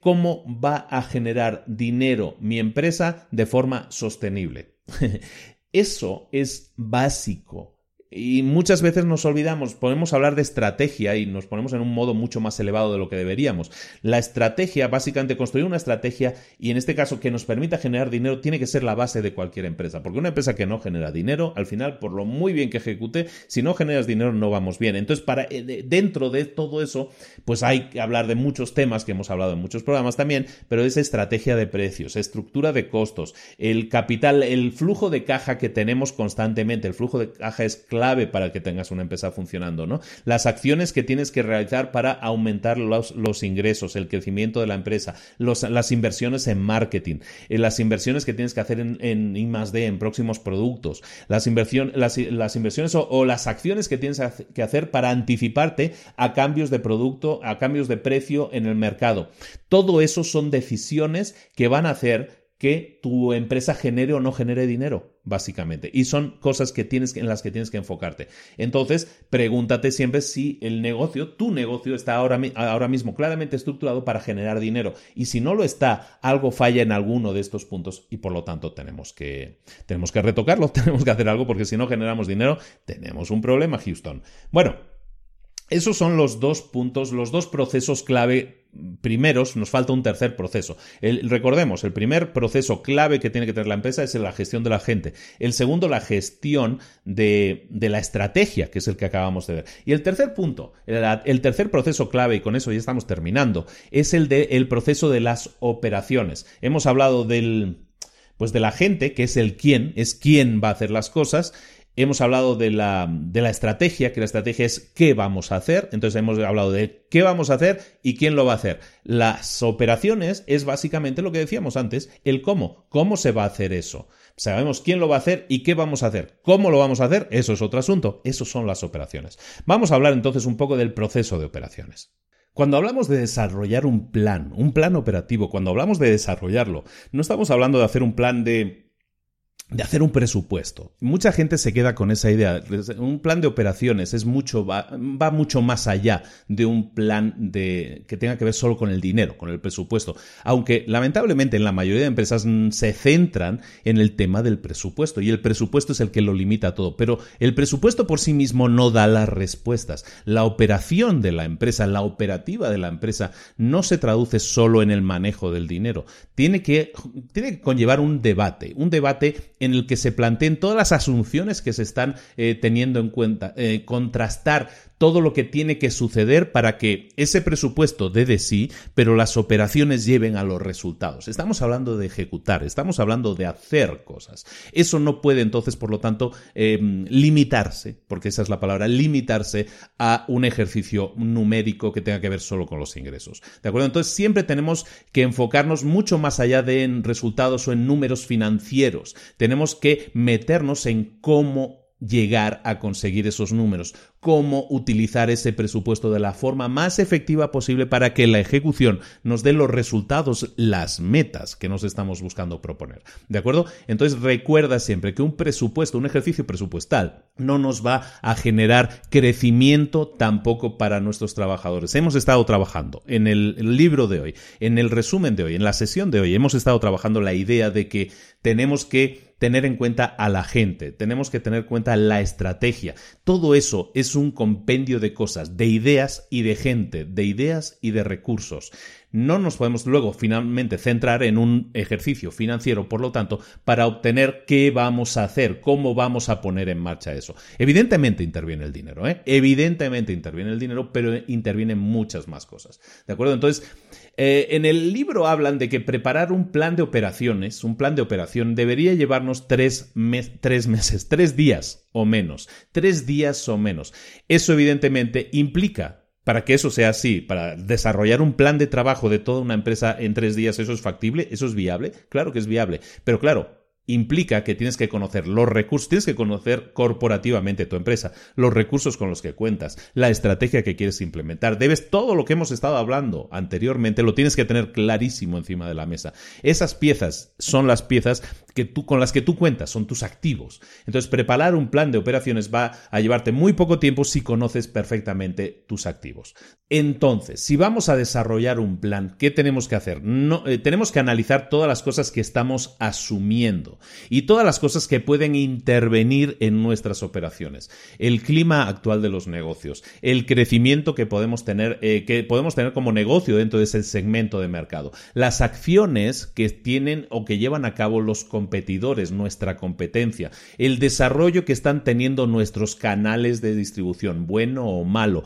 cómo va a generar dinero mi empresa de forma sostenible. [LAUGHS] Eso es básico y muchas veces nos olvidamos, podemos hablar de estrategia y nos ponemos en un modo mucho más elevado de lo que deberíamos. La estrategia, básicamente construir una estrategia y en este caso que nos permita generar dinero, tiene que ser la base de cualquier empresa. Porque una empresa que no genera dinero, al final, por lo muy bien que ejecute, si no generas dinero no vamos bien. Entonces, para, eh, dentro de todo eso, pues hay que hablar de muchos temas que hemos hablado en muchos programas también, pero es estrategia de precios, estructura de costos, el capital, el flujo de caja que tenemos constantemente. El flujo de caja es clave para que tengas una empresa funcionando, ¿no? Las acciones que tienes que realizar para aumentar los, los ingresos, el crecimiento de la empresa, las inversiones en marketing, eh, las inversiones que tienes que hacer en, en I D, en próximos productos, las, las, inversiones o, las acciones que tienes que hacer para anticiparte a cambios de producto, a cambios de precio en el mercado. Todo eso son decisiones que van a hacer que tu empresa genere o no genere dinero, básicamente. Y son cosas que tienes en las que tienes que enfocarte. Entonces, pregúntate siempre si el negocio, tu negocio, está ahora, ahora mismo claramente estructurado para generar dinero. Y si no lo está, algo falla en alguno de estos puntos y por lo tanto tenemos que, tenemos que retocarlo, [LAUGHS] tenemos que hacer algo porque si no generamos dinero, tenemos un problema, Houston. Bueno, esos son los dos puntos, los dos procesos clave primeros, nos falta un tercer proceso. recordemos, el primer proceso clave que tiene que tener la empresa es la gestión de la gente. El segundo, la gestión de, la estrategia, que es el que acabamos de ver. Y el tercer punto, el, tercer proceso clave, y con eso ya estamos terminando, es el de el proceso de las operaciones. Hemos hablado del, pues de la gente, que es el quién, es quién va a hacer las cosas, Hemos hablado de la, de la, estrategia, que la estrategia es qué vamos a hacer. Entonces hemos hablado de qué vamos a hacer y quién lo va a hacer. Las operaciones es básicamente lo que decíamos antes, el cómo. ¿Cómo se va a hacer eso? Sabemos quién lo va a hacer y qué vamos a hacer. ¿Cómo lo vamos a hacer? Eso es otro asunto. Esos son las operaciones. Vamos a hablar entonces un poco del proceso de operaciones. Cuando hablamos de desarrollar un plan, un plan operativo, cuando hablamos de desarrollarlo, no estamos hablando de hacer un plan de de hacer un presupuesto. Mucha gente se queda con esa idea. Un plan de operaciones es mucho, va, mucho más allá de un plan de, que tenga que ver solo con el dinero, con el presupuesto. Aunque lamentablemente en la mayoría de empresas se centran en el tema del presupuesto y el presupuesto es el que lo limita todo. Pero el presupuesto por sí mismo no da las respuestas. La operación de la empresa, la operativa de la empresa, no se traduce solo en el manejo del dinero. Tiene que, tiene que conllevar un debate, un debate en el que se planteen todas las asunciones que se están eh, teniendo en cuenta, eh, contrastar todo lo que tiene que suceder para que ese presupuesto dé de sí, pero las operaciones lleven a los resultados. Estamos hablando de ejecutar, estamos hablando de hacer cosas. Eso no puede entonces, por lo tanto, em, limitarse, porque esa es la palabra, limitarse a un ejercicio numérico que tenga que ver solo con los ingresos. ¿De acuerdo? Entonces siempre tenemos que enfocarnos mucho más allá de en resultados o en números financieros. Tenemos que meternos en cómo llegar a conseguir esos números, cómo utilizar ese presupuesto de la forma más efectiva posible para que la ejecución nos dé los resultados, las metas que nos estamos buscando proponer. ¿De acuerdo? Entonces recuerda siempre que un presupuesto, un ejercicio presupuestal, no nos va a generar crecimiento tampoco para nuestros trabajadores. Hemos estado trabajando en el libro de hoy, en el resumen de hoy, en la sesión de hoy, hemos estado trabajando la idea de que tenemos que tener en cuenta a la gente, tenemos que tener en cuenta la estrategia. Todo eso es un compendio de cosas, de ideas y de gente, de ideas y de recursos no nos podemos luego finalmente centrar en un ejercicio financiero, por lo tanto, para obtener qué vamos a hacer, cómo vamos a poner en marcha eso. Evidentemente interviene el dinero, ¿eh? Evidentemente interviene el dinero, pero intervienen muchas más cosas. ¿De acuerdo? Entonces, eh, en el libro hablan de que preparar un plan de operaciones, un plan de operación, debería llevarnos tres, tres meses, [LAUGHS] tres días o menos, tres días o menos. Eso evidentemente implica para que eso sea así, para desarrollar un plan de trabajo de toda una empresa en tres días, ¿eso es factible? ¿Eso es viable? Claro que es viable. Pero claro, implica que tienes que conocer los recursos, tienes que conocer corporativamente tu empresa, los recursos con los que cuentas, la estrategia que quieres implementar. Debes todo lo que hemos estado hablando anteriormente, lo tienes que tener clarísimo encima de la mesa. Esas piezas son las piezas que tú, con las que tú cuentas, son tus activos. Entonces, preparar un plan de operaciones va a llevarte muy poco tiempo si conoces perfectamente tus activos. Entonces, si vamos a desarrollar un plan, ¿qué tenemos que hacer? No, eh, tenemos que analizar todas las cosas que estamos asumiendo. Y todas las cosas que pueden intervenir en nuestras operaciones. El clima actual de los negocios, el crecimiento que podemos tener, eh, que podemos tener como negocio dentro de ese segmento de mercado, las acciones que tienen o que llevan a cabo los competidores, nuestra competencia, el desarrollo que están teniendo nuestros canales de distribución, bueno o malo,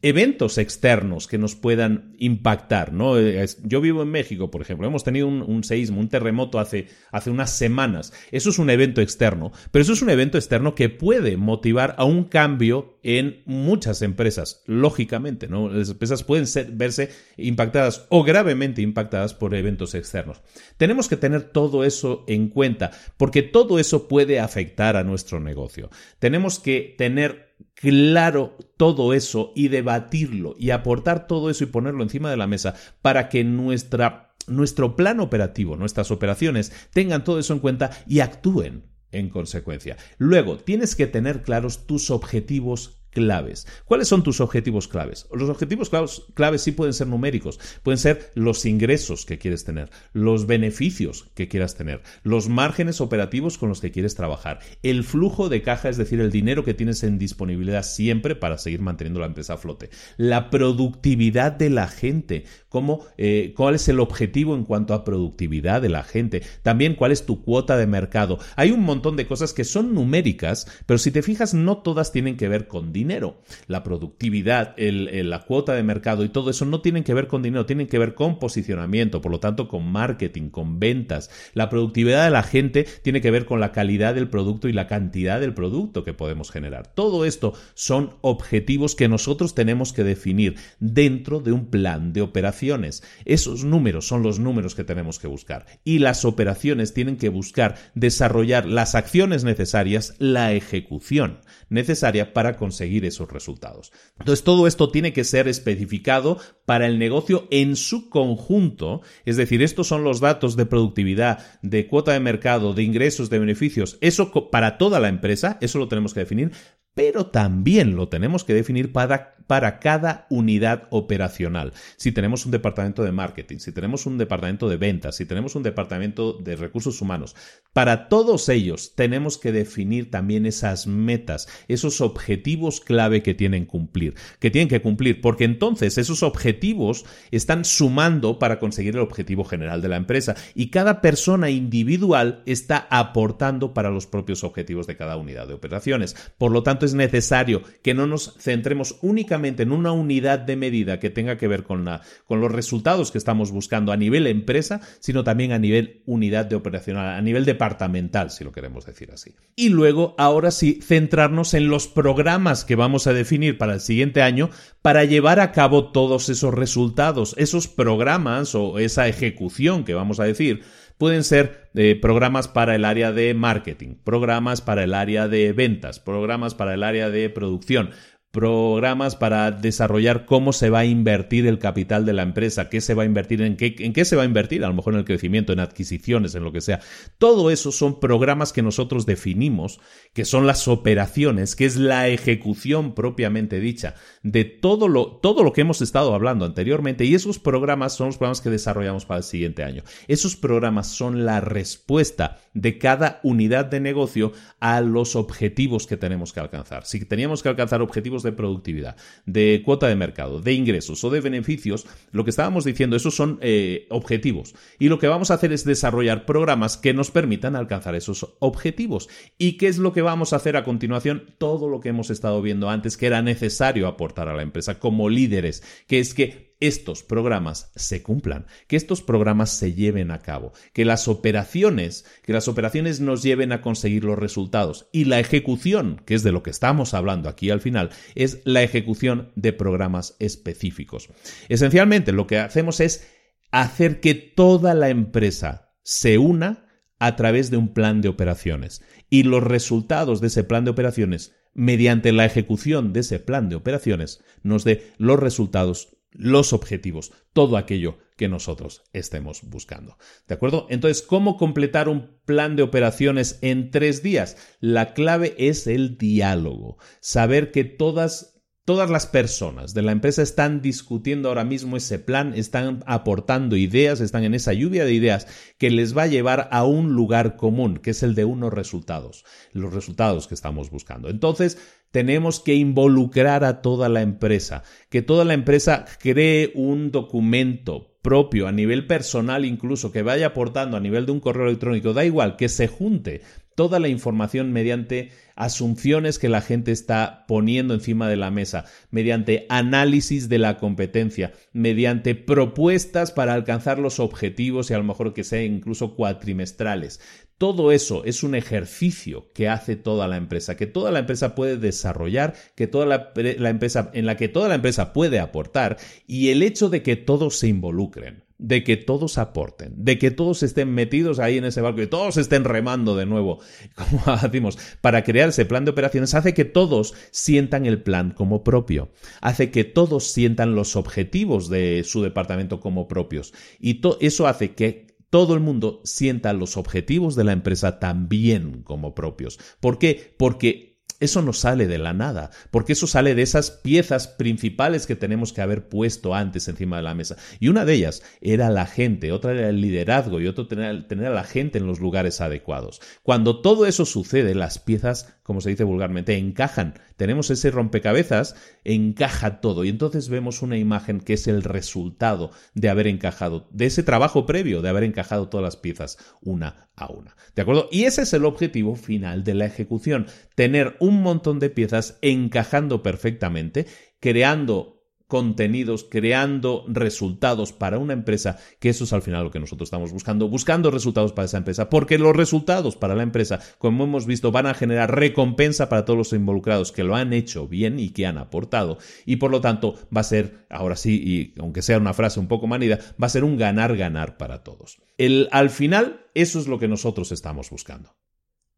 eventos externos que nos puedan impactar, ¿no? Yo vivo en México, por ejemplo, hemos tenido un, un, seísmo, un terremoto hace, hace unas semanas. Eso es un evento externo, pero eso es un evento externo que puede motivar a un cambio en muchas empresas, lógicamente, ¿no? Las empresas pueden verse impactadas o gravemente impactadas por eventos externos. Tenemos que tener todo eso en cuenta, porque todo eso puede afectar a nuestro negocio. Tenemos que tener claro todo eso y debatirlo y aportar todo eso y ponerlo encima de la mesa para que nuestra, nuestro plan operativo, nuestras operaciones tengan todo eso en cuenta y actúen en consecuencia. Luego, tienes que tener claros tus objetivos claves. ¿Cuáles son tus objetivos claves? Los objetivos claves, sí pueden ser numéricos, pueden ser los ingresos que quieres tener, los beneficios que quieras tener, los márgenes operativos con los que quieres trabajar, el flujo de caja, es decir, el dinero que tienes en disponibilidad siempre para seguir manteniendo la empresa a flote, la productividad de la gente, cómo, eh, cuál es el objetivo en cuanto a productividad de la gente, también cuál es tu cuota de mercado. Hay un montón de cosas que son numéricas, pero si te fijas, no todas tienen que ver con dinero dinero. La productividad, la cuota de mercado y todo eso no tienen que ver con dinero, tienen que ver con posicionamiento, por lo tanto con marketing, con ventas. La productividad de la gente tiene que ver con la calidad del producto y la cantidad del producto que podemos generar. Todo esto son objetivos que nosotros tenemos que definir dentro de un plan de operaciones. Esos números son los números que tenemos que buscar y las operaciones tienen que buscar desarrollar las acciones necesarias, la ejecución necesaria para conseguir esos resultados. Entonces, todo esto tiene que ser especificado para el negocio en su conjunto, es decir, estos son los datos de productividad, de cuota de mercado, de ingresos, de beneficios, eso para toda la empresa, eso lo tenemos que definir, pero también lo tenemos que definir para, para, cada unidad operacional. Si tenemos un departamento de marketing, si tenemos un departamento de ventas, si tenemos un departamento de recursos humanos, para todos ellos tenemos que definir también esas metas, esos objetivos clave que tienen cumplir, que tienen que cumplir, porque entonces esos objetivos están sumando para conseguir el objetivo general de la empresa y cada persona individual está aportando para los propios objetivos de cada unidad de operaciones. Por lo tanto, es necesario que no nos centremos únicamente en una unidad de medida que tenga que ver con, la, con los resultados que estamos buscando a nivel empresa, sino también a nivel unidad de operacional, a nivel departamental, si lo queremos decir así. Y luego, ahora sí, centrarnos en los programas que vamos a definir para el siguiente año para llevar a cabo todos esos resultados, esos programas o esa ejecución que vamos a decir Pueden ser eh, programas para el área de marketing, programas para el área de ventas, programas para el área de producción, programas para desarrollar cómo se va a invertir el capital de la empresa, qué se va a invertir, en qué, en qué se va a invertir, a lo mejor en el crecimiento, en adquisiciones, en lo que sea. Todo eso son programas que nosotros definimos, que son las operaciones, que es la ejecución propiamente dicha de todo lo, todo lo que hemos estado hablando anteriormente. Y esos programas son los programas que desarrollamos para el siguiente año. Esos programas son la respuesta de cada unidad de negocio a los objetivos que tenemos que alcanzar. Si teníamos que alcanzar objetivos de productividad, de cuota de mercado, de ingresos o de beneficios, lo que estábamos diciendo, esos son eh, objetivos. Y lo que vamos a hacer es desarrollar programas que nos permitan alcanzar esos objetivos. ¿Y qué es lo que vamos a hacer a continuación? Todo lo que hemos estado viendo antes que era necesario aportar a la empresa como líderes, que es que estos programas se cumplan, que estos programas se lleven a cabo, que las operaciones, que las operaciones nos lleven a conseguir los resultados y la ejecución, que es de lo que estamos hablando aquí al final, es la ejecución de programas específicos. Esencialmente lo que hacemos es hacer que toda la empresa se una a través de un plan de operaciones y los resultados de ese plan de operaciones mediante la ejecución de ese plan de operaciones nos dé los resultados los objetivos, todo aquello que nosotros estemos buscando. ¿De acuerdo? Entonces, ¿cómo completar un plan de operaciones en tres días? La clave es el diálogo. Saber que todas Todas las personas de la empresa están discutiendo ahora mismo ese plan, están aportando ideas, están en esa lluvia de ideas que les va a llevar a un lugar común, que es el de unos resultados, los resultados que estamos buscando. Entonces, tenemos que involucrar a toda la empresa, que toda la empresa cree un documento propio a nivel personal incluso que vaya aportando a nivel de un correo electrónico, da igual que se junte toda la información mediante asunciones que la gente está poniendo encima de la mesa, mediante análisis de la competencia, mediante propuestas para alcanzar los objetivos y a lo mejor que sea incluso cuatrimestrales. Todo eso es un ejercicio que hace toda la empresa, que toda la empresa puede desarrollar, que toda la, la empresa, en la que toda la empresa puede aportar y el hecho de que todos se involucren de que todos aporten, de que todos estén metidos ahí en ese barco y todos estén remando de nuevo, [LAUGHS] como decimos, para crear ese plan de operaciones, hace que todos sientan el plan como propio, hace que todos sientan los objetivos de su departamento como propios y eso hace que todo el mundo sienta los objetivos de la empresa también como propios. ¿Por qué? Porque eso no sale de la nada, porque eso sale de esas piezas principales que tenemos que haber puesto antes encima de la mesa. Y una de ellas era la gente, otra era el liderazgo y otro tener, tener a la gente en los lugares adecuados. Cuando todo eso sucede, las piezas, como se dice vulgarmente, encajan. Tenemos ese rompecabezas, encaja todo. Y entonces vemos una imagen que es el resultado de haber encajado, de ese trabajo previo, de haber encajado todas las piezas una a una. ¿De acuerdo? Y ese es el objetivo final de la ejecución, tener un montón de piezas encajando perfectamente, creando contenidos, creando resultados para una empresa, que eso es al final lo que nosotros estamos buscando, buscando resultados para esa empresa, porque los resultados para la empresa, como hemos visto, van a generar recompensa para todos los involucrados que lo han hecho bien y que han aportado, y por lo tanto va a ser, ahora sí, y aunque sea una frase un poco manida, va a ser un ganar-ganar para todos. El, al final, eso es lo que nosotros estamos buscando.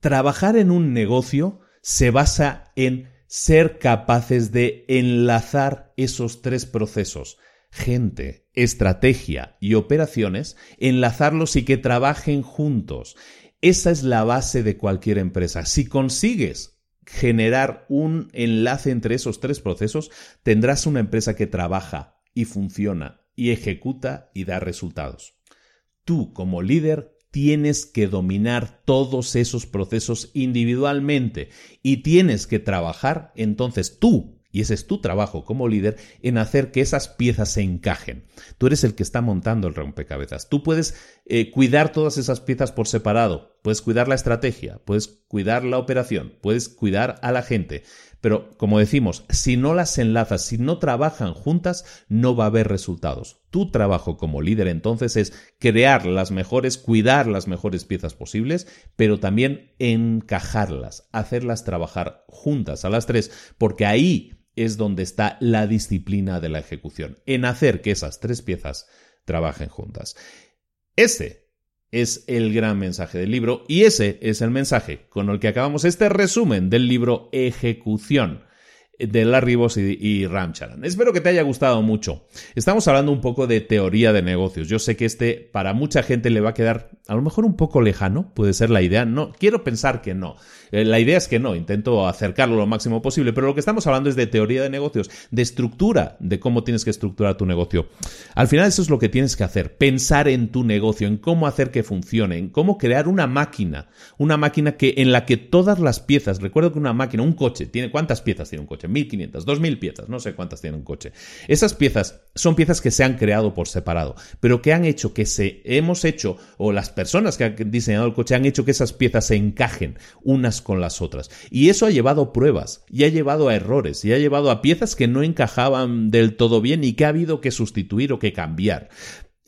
Trabajar en un negocio se basa en ser capaces de enlazar esos tres procesos, gente, estrategia y operaciones, enlazarlos y que trabajen juntos. Esa es la base de cualquier empresa. Si consigues generar un enlace entre esos tres procesos, tendrás una empresa que trabaja y funciona y ejecuta y da resultados. Tú como líder tienes que dominar todos esos procesos individualmente y tienes que trabajar entonces tú y ese es tu trabajo como líder en hacer que esas piezas se encajen. Tú eres el que está montando el rompecabezas. Tú puedes eh, cuidar todas esas piezas por separado. Puedes cuidar la estrategia, puedes cuidar la operación, puedes cuidar a la gente. Pero, como decimos, si no las enlazas, si no trabajan juntas, no va a haber resultados. Tu trabajo como líder entonces es crear las mejores, cuidar las mejores piezas posibles, pero también encajarlas, hacerlas trabajar juntas a las tres, porque ahí es donde está la disciplina de la ejecución, en hacer que esas tres piezas trabajen juntas. Ese es el gran mensaje del libro y ese es el mensaje con el que acabamos este resumen del libro Ejecución de Larry Boss y, y Ram Charan. Espero que te haya gustado mucho. Estamos hablando un poco de teoría de negocios. Yo sé que este para mucha gente le va a quedar a lo mejor un poco lejano, puede ser la idea. No, quiero pensar que no. Eh, la idea es que no, intento acercarlo lo máximo posible, pero lo que estamos hablando es de teoría de negocios, de estructura, de cómo tienes que estructurar tu negocio. Al final eso es lo que tienes que hacer, pensar en tu negocio, en cómo hacer que funcione, en cómo crear una máquina, una máquina que en la que todas las piezas, recuerdo que una máquina, un coche, tiene cuántas piezas tiene un coche? 1500, 2000 piezas, no sé cuántas tiene un coche. Esas piezas son piezas que se han creado por separado, pero que han hecho que se hemos hecho o las personas que han diseñado el coche han hecho que esas piezas se encajen unas con las otras. Y eso ha llevado pruebas, y ha llevado a errores, y ha llevado a piezas que no encajaban del todo bien y que ha habido que sustituir o que cambiar.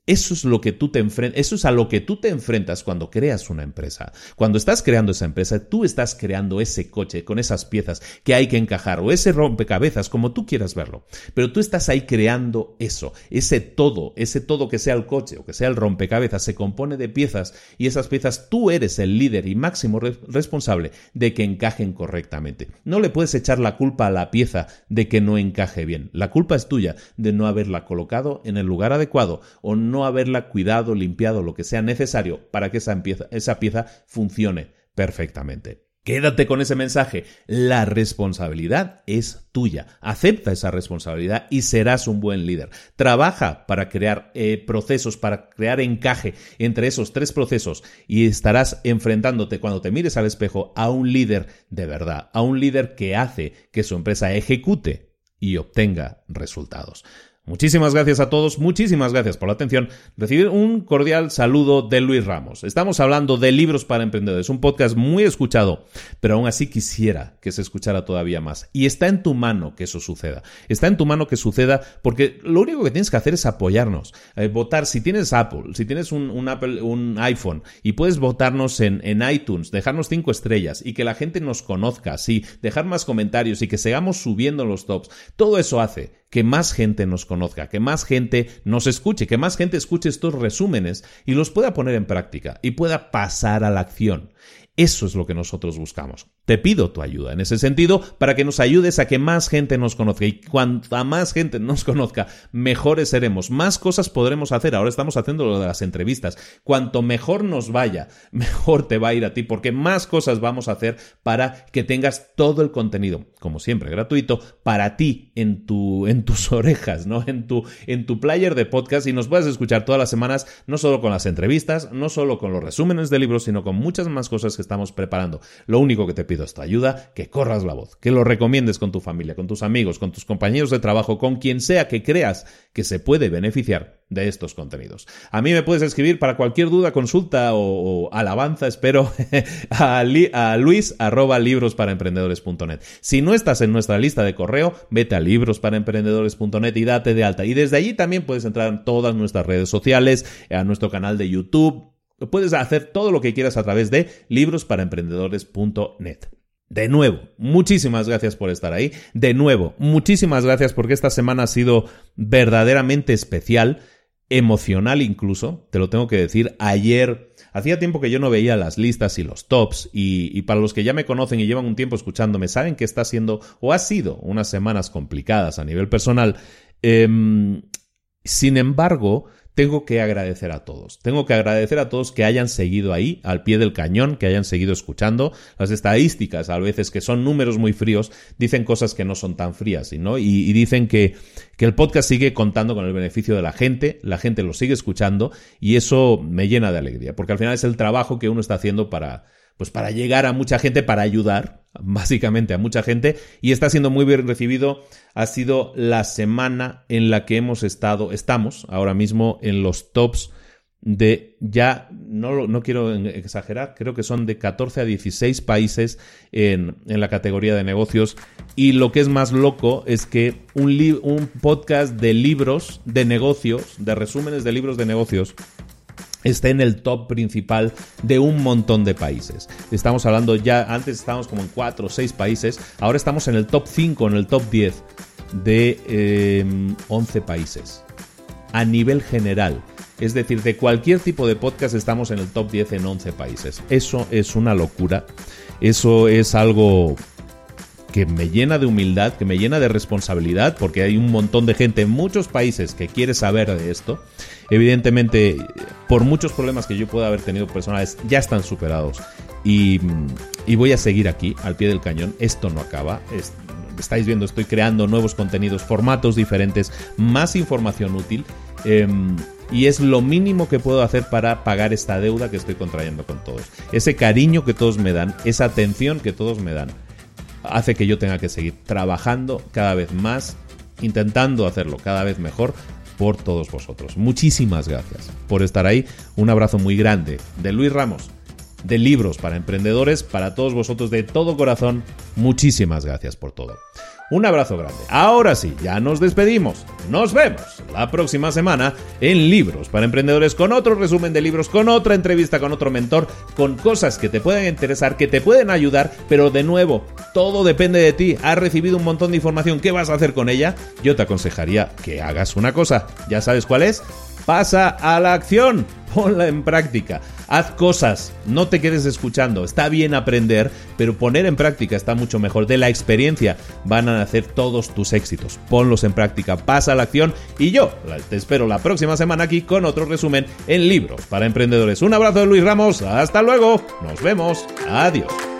Eso es lo que tú te enfrentas, eso es a lo que tú te enfrentas cuando creas una empresa. Cuando estás creando esa empresa, tú estás creando ese coche con esas piezas que hay que encajar o ese rompecabezas, como tú quieras verlo. Pero tú estás ahí creando eso, ese todo, ese todo que sea el coche o que sea el rompecabezas, se compone de piezas y esas piezas tú eres el líder y máximo responsable de que encajen correctamente. No le puedes echar la culpa a la pieza de que no encaje bien. La culpa es tuya de no haberla colocado en el lugar adecuado o haberla cuidado, limpiado, lo que sea necesario para que esa, esa pieza funcione perfectamente. Quédate con ese mensaje. La responsabilidad es tuya. Acepta esa responsabilidad y serás un buen líder. Trabaja para crear eh, procesos, para crear encaje entre esos tres procesos y estarás enfrentándote cuando te mires al espejo a un líder de verdad, a un líder que hace que su empresa ejecute y obtenga resultados. Muchísimas gracias a todos, muchísimas gracias por la atención. Recibir un cordial saludo de Luis Ramos. Estamos hablando de libros para emprendedores, un podcast muy escuchado, pero aún así quisiera que se escuchara todavía más. Y está en tu mano que eso suceda. Está en tu mano que suceda porque lo único que tienes que hacer es apoyarnos. Eh, votar, si tienes Apple, si tienes un, Apple, un iPhone y puedes votarnos en, en iTunes, dejarnos cinco estrellas y que la gente nos conozca, sí, dejar más comentarios y que sigamos subiendo los tops, todo eso hace que más gente nos conozca, que más gente nos escuche, que más gente escuche estos resúmenes y los pueda poner en práctica y pueda pasar a la acción. Eso es lo que nosotros buscamos. Te pido tu ayuda en ese sentido para que nos ayudes a que más gente nos conozca y cuanta más gente nos conozca, mejores seremos, más cosas podremos hacer. Ahora estamos haciendo lo de las entrevistas. Cuanto mejor nos vaya, [LAUGHS] mejor te va a ir a ti porque más cosas vamos a hacer para que tengas todo el contenido, como siempre, gratuito para ti en tu en tus [LAUGHS] orejas, ¿no? En tu en tu player de podcast y nos puedes escuchar todas las semanas, no solo con las entrevistas, no solo con los resúmenes de libros, sino con muchas más cosas que estamos preparando. Lo único que te pido esta ayuda, que corras la voz, que lo recomiendes con tu familia, con tus amigos, con tus compañeros de trabajo, con quien sea que creas que se puede beneficiar de estos contenidos. A mí me puedes escribir para cualquier duda, consulta o, alabanza, espero, [LAUGHS] a, a luis arroba libros para emprendedores.net. Si no estás en nuestra lista de correo, vete a libros para emprendedores.net y date de alta. Y desde allí también puedes entrar en todas nuestras redes sociales, a nuestro canal de YouTube, Puedes hacer todo lo que quieras a través de librosparaemprendedores.net. De nuevo, muchísimas gracias por estar ahí. De nuevo, muchísimas gracias porque esta semana ha sido verdaderamente especial, emocional incluso, te lo tengo que decir. Ayer, hacía tiempo que yo no veía las listas y los tops y, para los que ya me conocen y llevan un tiempo escuchándome, saben que está siendo o ha sido unas semanas complicadas a nivel personal. Em, sin embargo, tengo que agradecer a todos. Tengo que agradecer a todos que hayan seguido ahí, al pie del cañón, que hayan seguido escuchando. Las estadísticas, a veces que son números muy fríos, dicen cosas que no son tan frías, ¿no? Y, dicen que, que el podcast sigue contando con el beneficio de la gente, la gente lo sigue escuchando y eso me llena de alegría, porque al final es el trabajo que uno está haciendo para, pues para llegar a mucha gente, para ayudar básicamente a mucha gente y está siendo muy bien recibido. Ha sido la semana en la que hemos estado, estamos ahora mismo en los tops de ya, no, no quiero exagerar, creo que son de 14 a 16 países en, en la categoría de negocios. Y lo que es más loco es que un, un podcast de libros de negocios, de resúmenes de libros de negocios, está en el top principal de un montón de países. Estamos hablando ya, antes estábamos como en 4 o 6 países, ahora estamos en el top 5, en el top 10 de 11 em, países. A nivel general. Es decir, de cualquier tipo de podcast estamos en el top 10 en 11 países. Eso es una locura. Eso es algo que me llena de humildad, que me llena de responsabilidad, porque hay un montón de gente en muchos países que quiere saber de esto. Evidentemente, por muchos problemas que yo pueda haber tenido personales, ya están superados. Y, voy a seguir aquí, al pie del cañón. Esto no acaba. estáis viendo, estoy creando nuevos contenidos, formatos diferentes, más información útil. Em, y es lo mínimo que puedo hacer para pagar esta deuda que estoy contrayendo con todos. Ese cariño que todos me dan, esa atención que todos me dan hace que yo tenga que seguir trabajando cada vez más, intentando hacerlo cada vez mejor por todos vosotros. Muchísimas gracias por estar ahí. Un abrazo muy grande de Luis Ramos, de Libros para Emprendedores, para todos vosotros de todo corazón. Muchísimas gracias por todo. Un abrazo grande. Ahora sí, ya nos despedimos. Nos vemos la próxima semana en Libros para Emprendedores con otro resumen de libros, con otra entrevista con otro mentor, con cosas que te pueden interesar, que te pueden ayudar, pero de nuevo, todo depende de ti. Has recibido un montón de información, ¿qué vas a hacer con ella? Yo te aconsejaría que hagas una cosa. ¿Ya sabes cuál es? Pasa a la acción [LAUGHS] ponla en práctica. Haz cosas, no te quedes escuchando. Está bien aprender, pero poner en práctica está mucho mejor. De la experiencia van a nacer todos tus éxitos. Ponlos en práctica, pasa a la acción y yo te espero la próxima semana aquí con otro resumen en libros para emprendedores. Un abrazo de Luis Ramos, hasta luego, nos vemos, adiós.